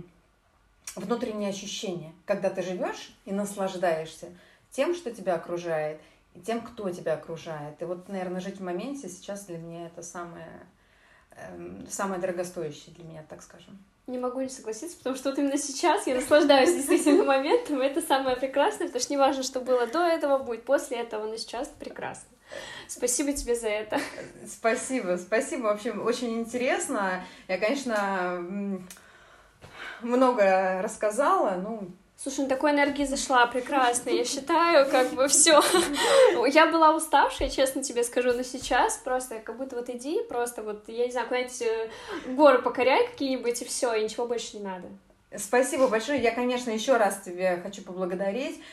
внутреннее ощущение, когда ты живешь и наслаждаешься тем, что тебя окружает, и тем, кто тебя окружает. И вот, наверное, жить в моменте сейчас для меня это самое, эм, самое дорогостоящее для меня, так скажем. Не могу не согласиться, потому что вот именно сейчас я наслаждаюсь (laughs) действительно моментом, и это самое прекрасное, потому что не важно, что было до этого, будет после этого, но сейчас прекрасно. Спасибо тебе за это. Спасибо, спасибо. В общем, очень интересно. Я, конечно, много рассказала, ну, Слушай, ну такой энергии зашла, прекрасно, я считаю, как бы все. (laughs) Я была уставшая, честно тебе скажу, но сейчас просто как будто вот иди, просто вот, я не знаю, куда-нибудь э, горы покоряй какие-нибудь, и все, и ничего больше не надо. Спасибо большое. Я, конечно, еще раз тебе хочу поблагодарить,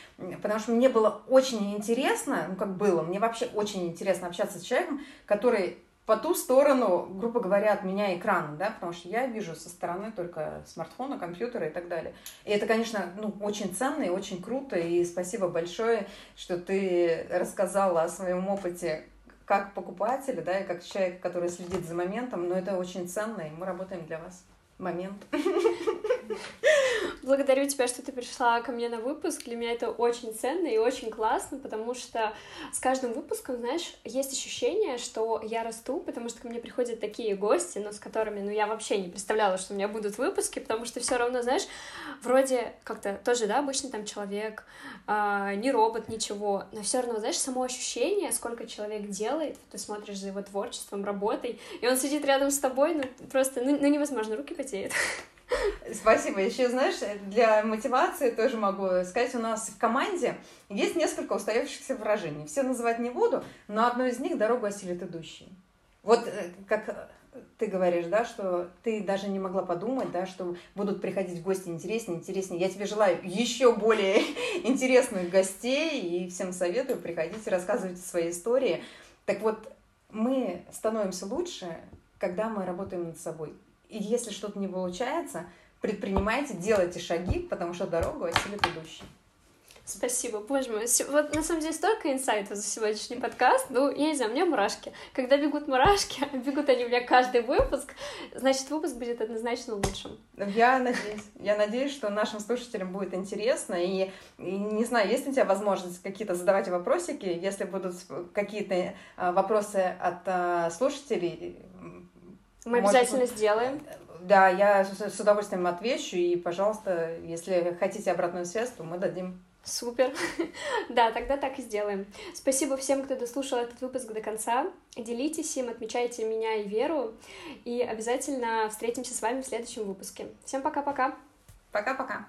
потому что мне было очень интересно, ну как было, мне вообще очень интересно общаться с человеком, который по ту сторону, грубо говоря, от меня экрана, да, потому что я вижу со стороны только смартфона, компьютера и так далее. И это, конечно, ну, очень ценно и очень круто, и спасибо большое, что ты рассказала о своем опыте как покупателя, да, и как человек, который следит за моментом, но это очень ценно, и мы работаем для вас. Момент. (laughs) Благодарю тебя, что ты пришла ко мне на выпуск. Для меня это очень ценно и очень классно, потому что с каждым выпуском, знаешь, есть ощущение, что я расту, потому что ко мне приходят такие гости, но с которыми, ну, я вообще не представляла, что у меня будут выпуски, потому что все равно, знаешь, вроде как-то тоже, да, обычный там человек, э, не робот, ничего, но все равно, знаешь, само ощущение, сколько человек делает, ты смотришь за его творчеством, работой, и он сидит рядом с тобой, ну, просто, ну, ну невозможно, руки потеют. Спасибо. Еще, знаешь, для мотивации тоже могу сказать, у нас в команде есть несколько устоявшихся выражений. Все называть не буду, но одно из них «дорогу осилит идущий». Вот э, как ты говоришь, да, что ты даже не могла подумать, да, что будут приходить гости интереснее, интереснее. Я тебе желаю еще более (laughs) интересных гостей и всем советую приходить и рассказывать свои истории. Так вот, мы становимся лучше, когда мы работаем над собой. И если что-то не получается, предпринимайте, делайте шаги, потому что дорогу осилит идущий. Спасибо, боже мой. Вот на самом деле столько инсайтов за сегодняшний подкаст. Ну, я не знаю, у меня мурашки. Когда бегут мурашки, (laughs) бегут они у меня каждый выпуск, значит, выпуск будет однозначно лучшим. Я надеюсь. Я надеюсь, что нашим слушателям будет интересно. И, и не знаю, есть ли у тебя возможность какие-то задавать вопросики, если будут какие-то а, вопросы от а, слушателей. Мы обязательно быть, сделаем. Да, я с удовольствием отвечу, и, пожалуйста, если хотите обратную связь, то мы дадим. Супер. (laughs) да, тогда так и сделаем. Спасибо всем, кто дослушал этот выпуск до конца. Делитесь им, отмечайте меня и Веру. И обязательно встретимся с вами в следующем выпуске. Всем пока-пока. Пока-пока.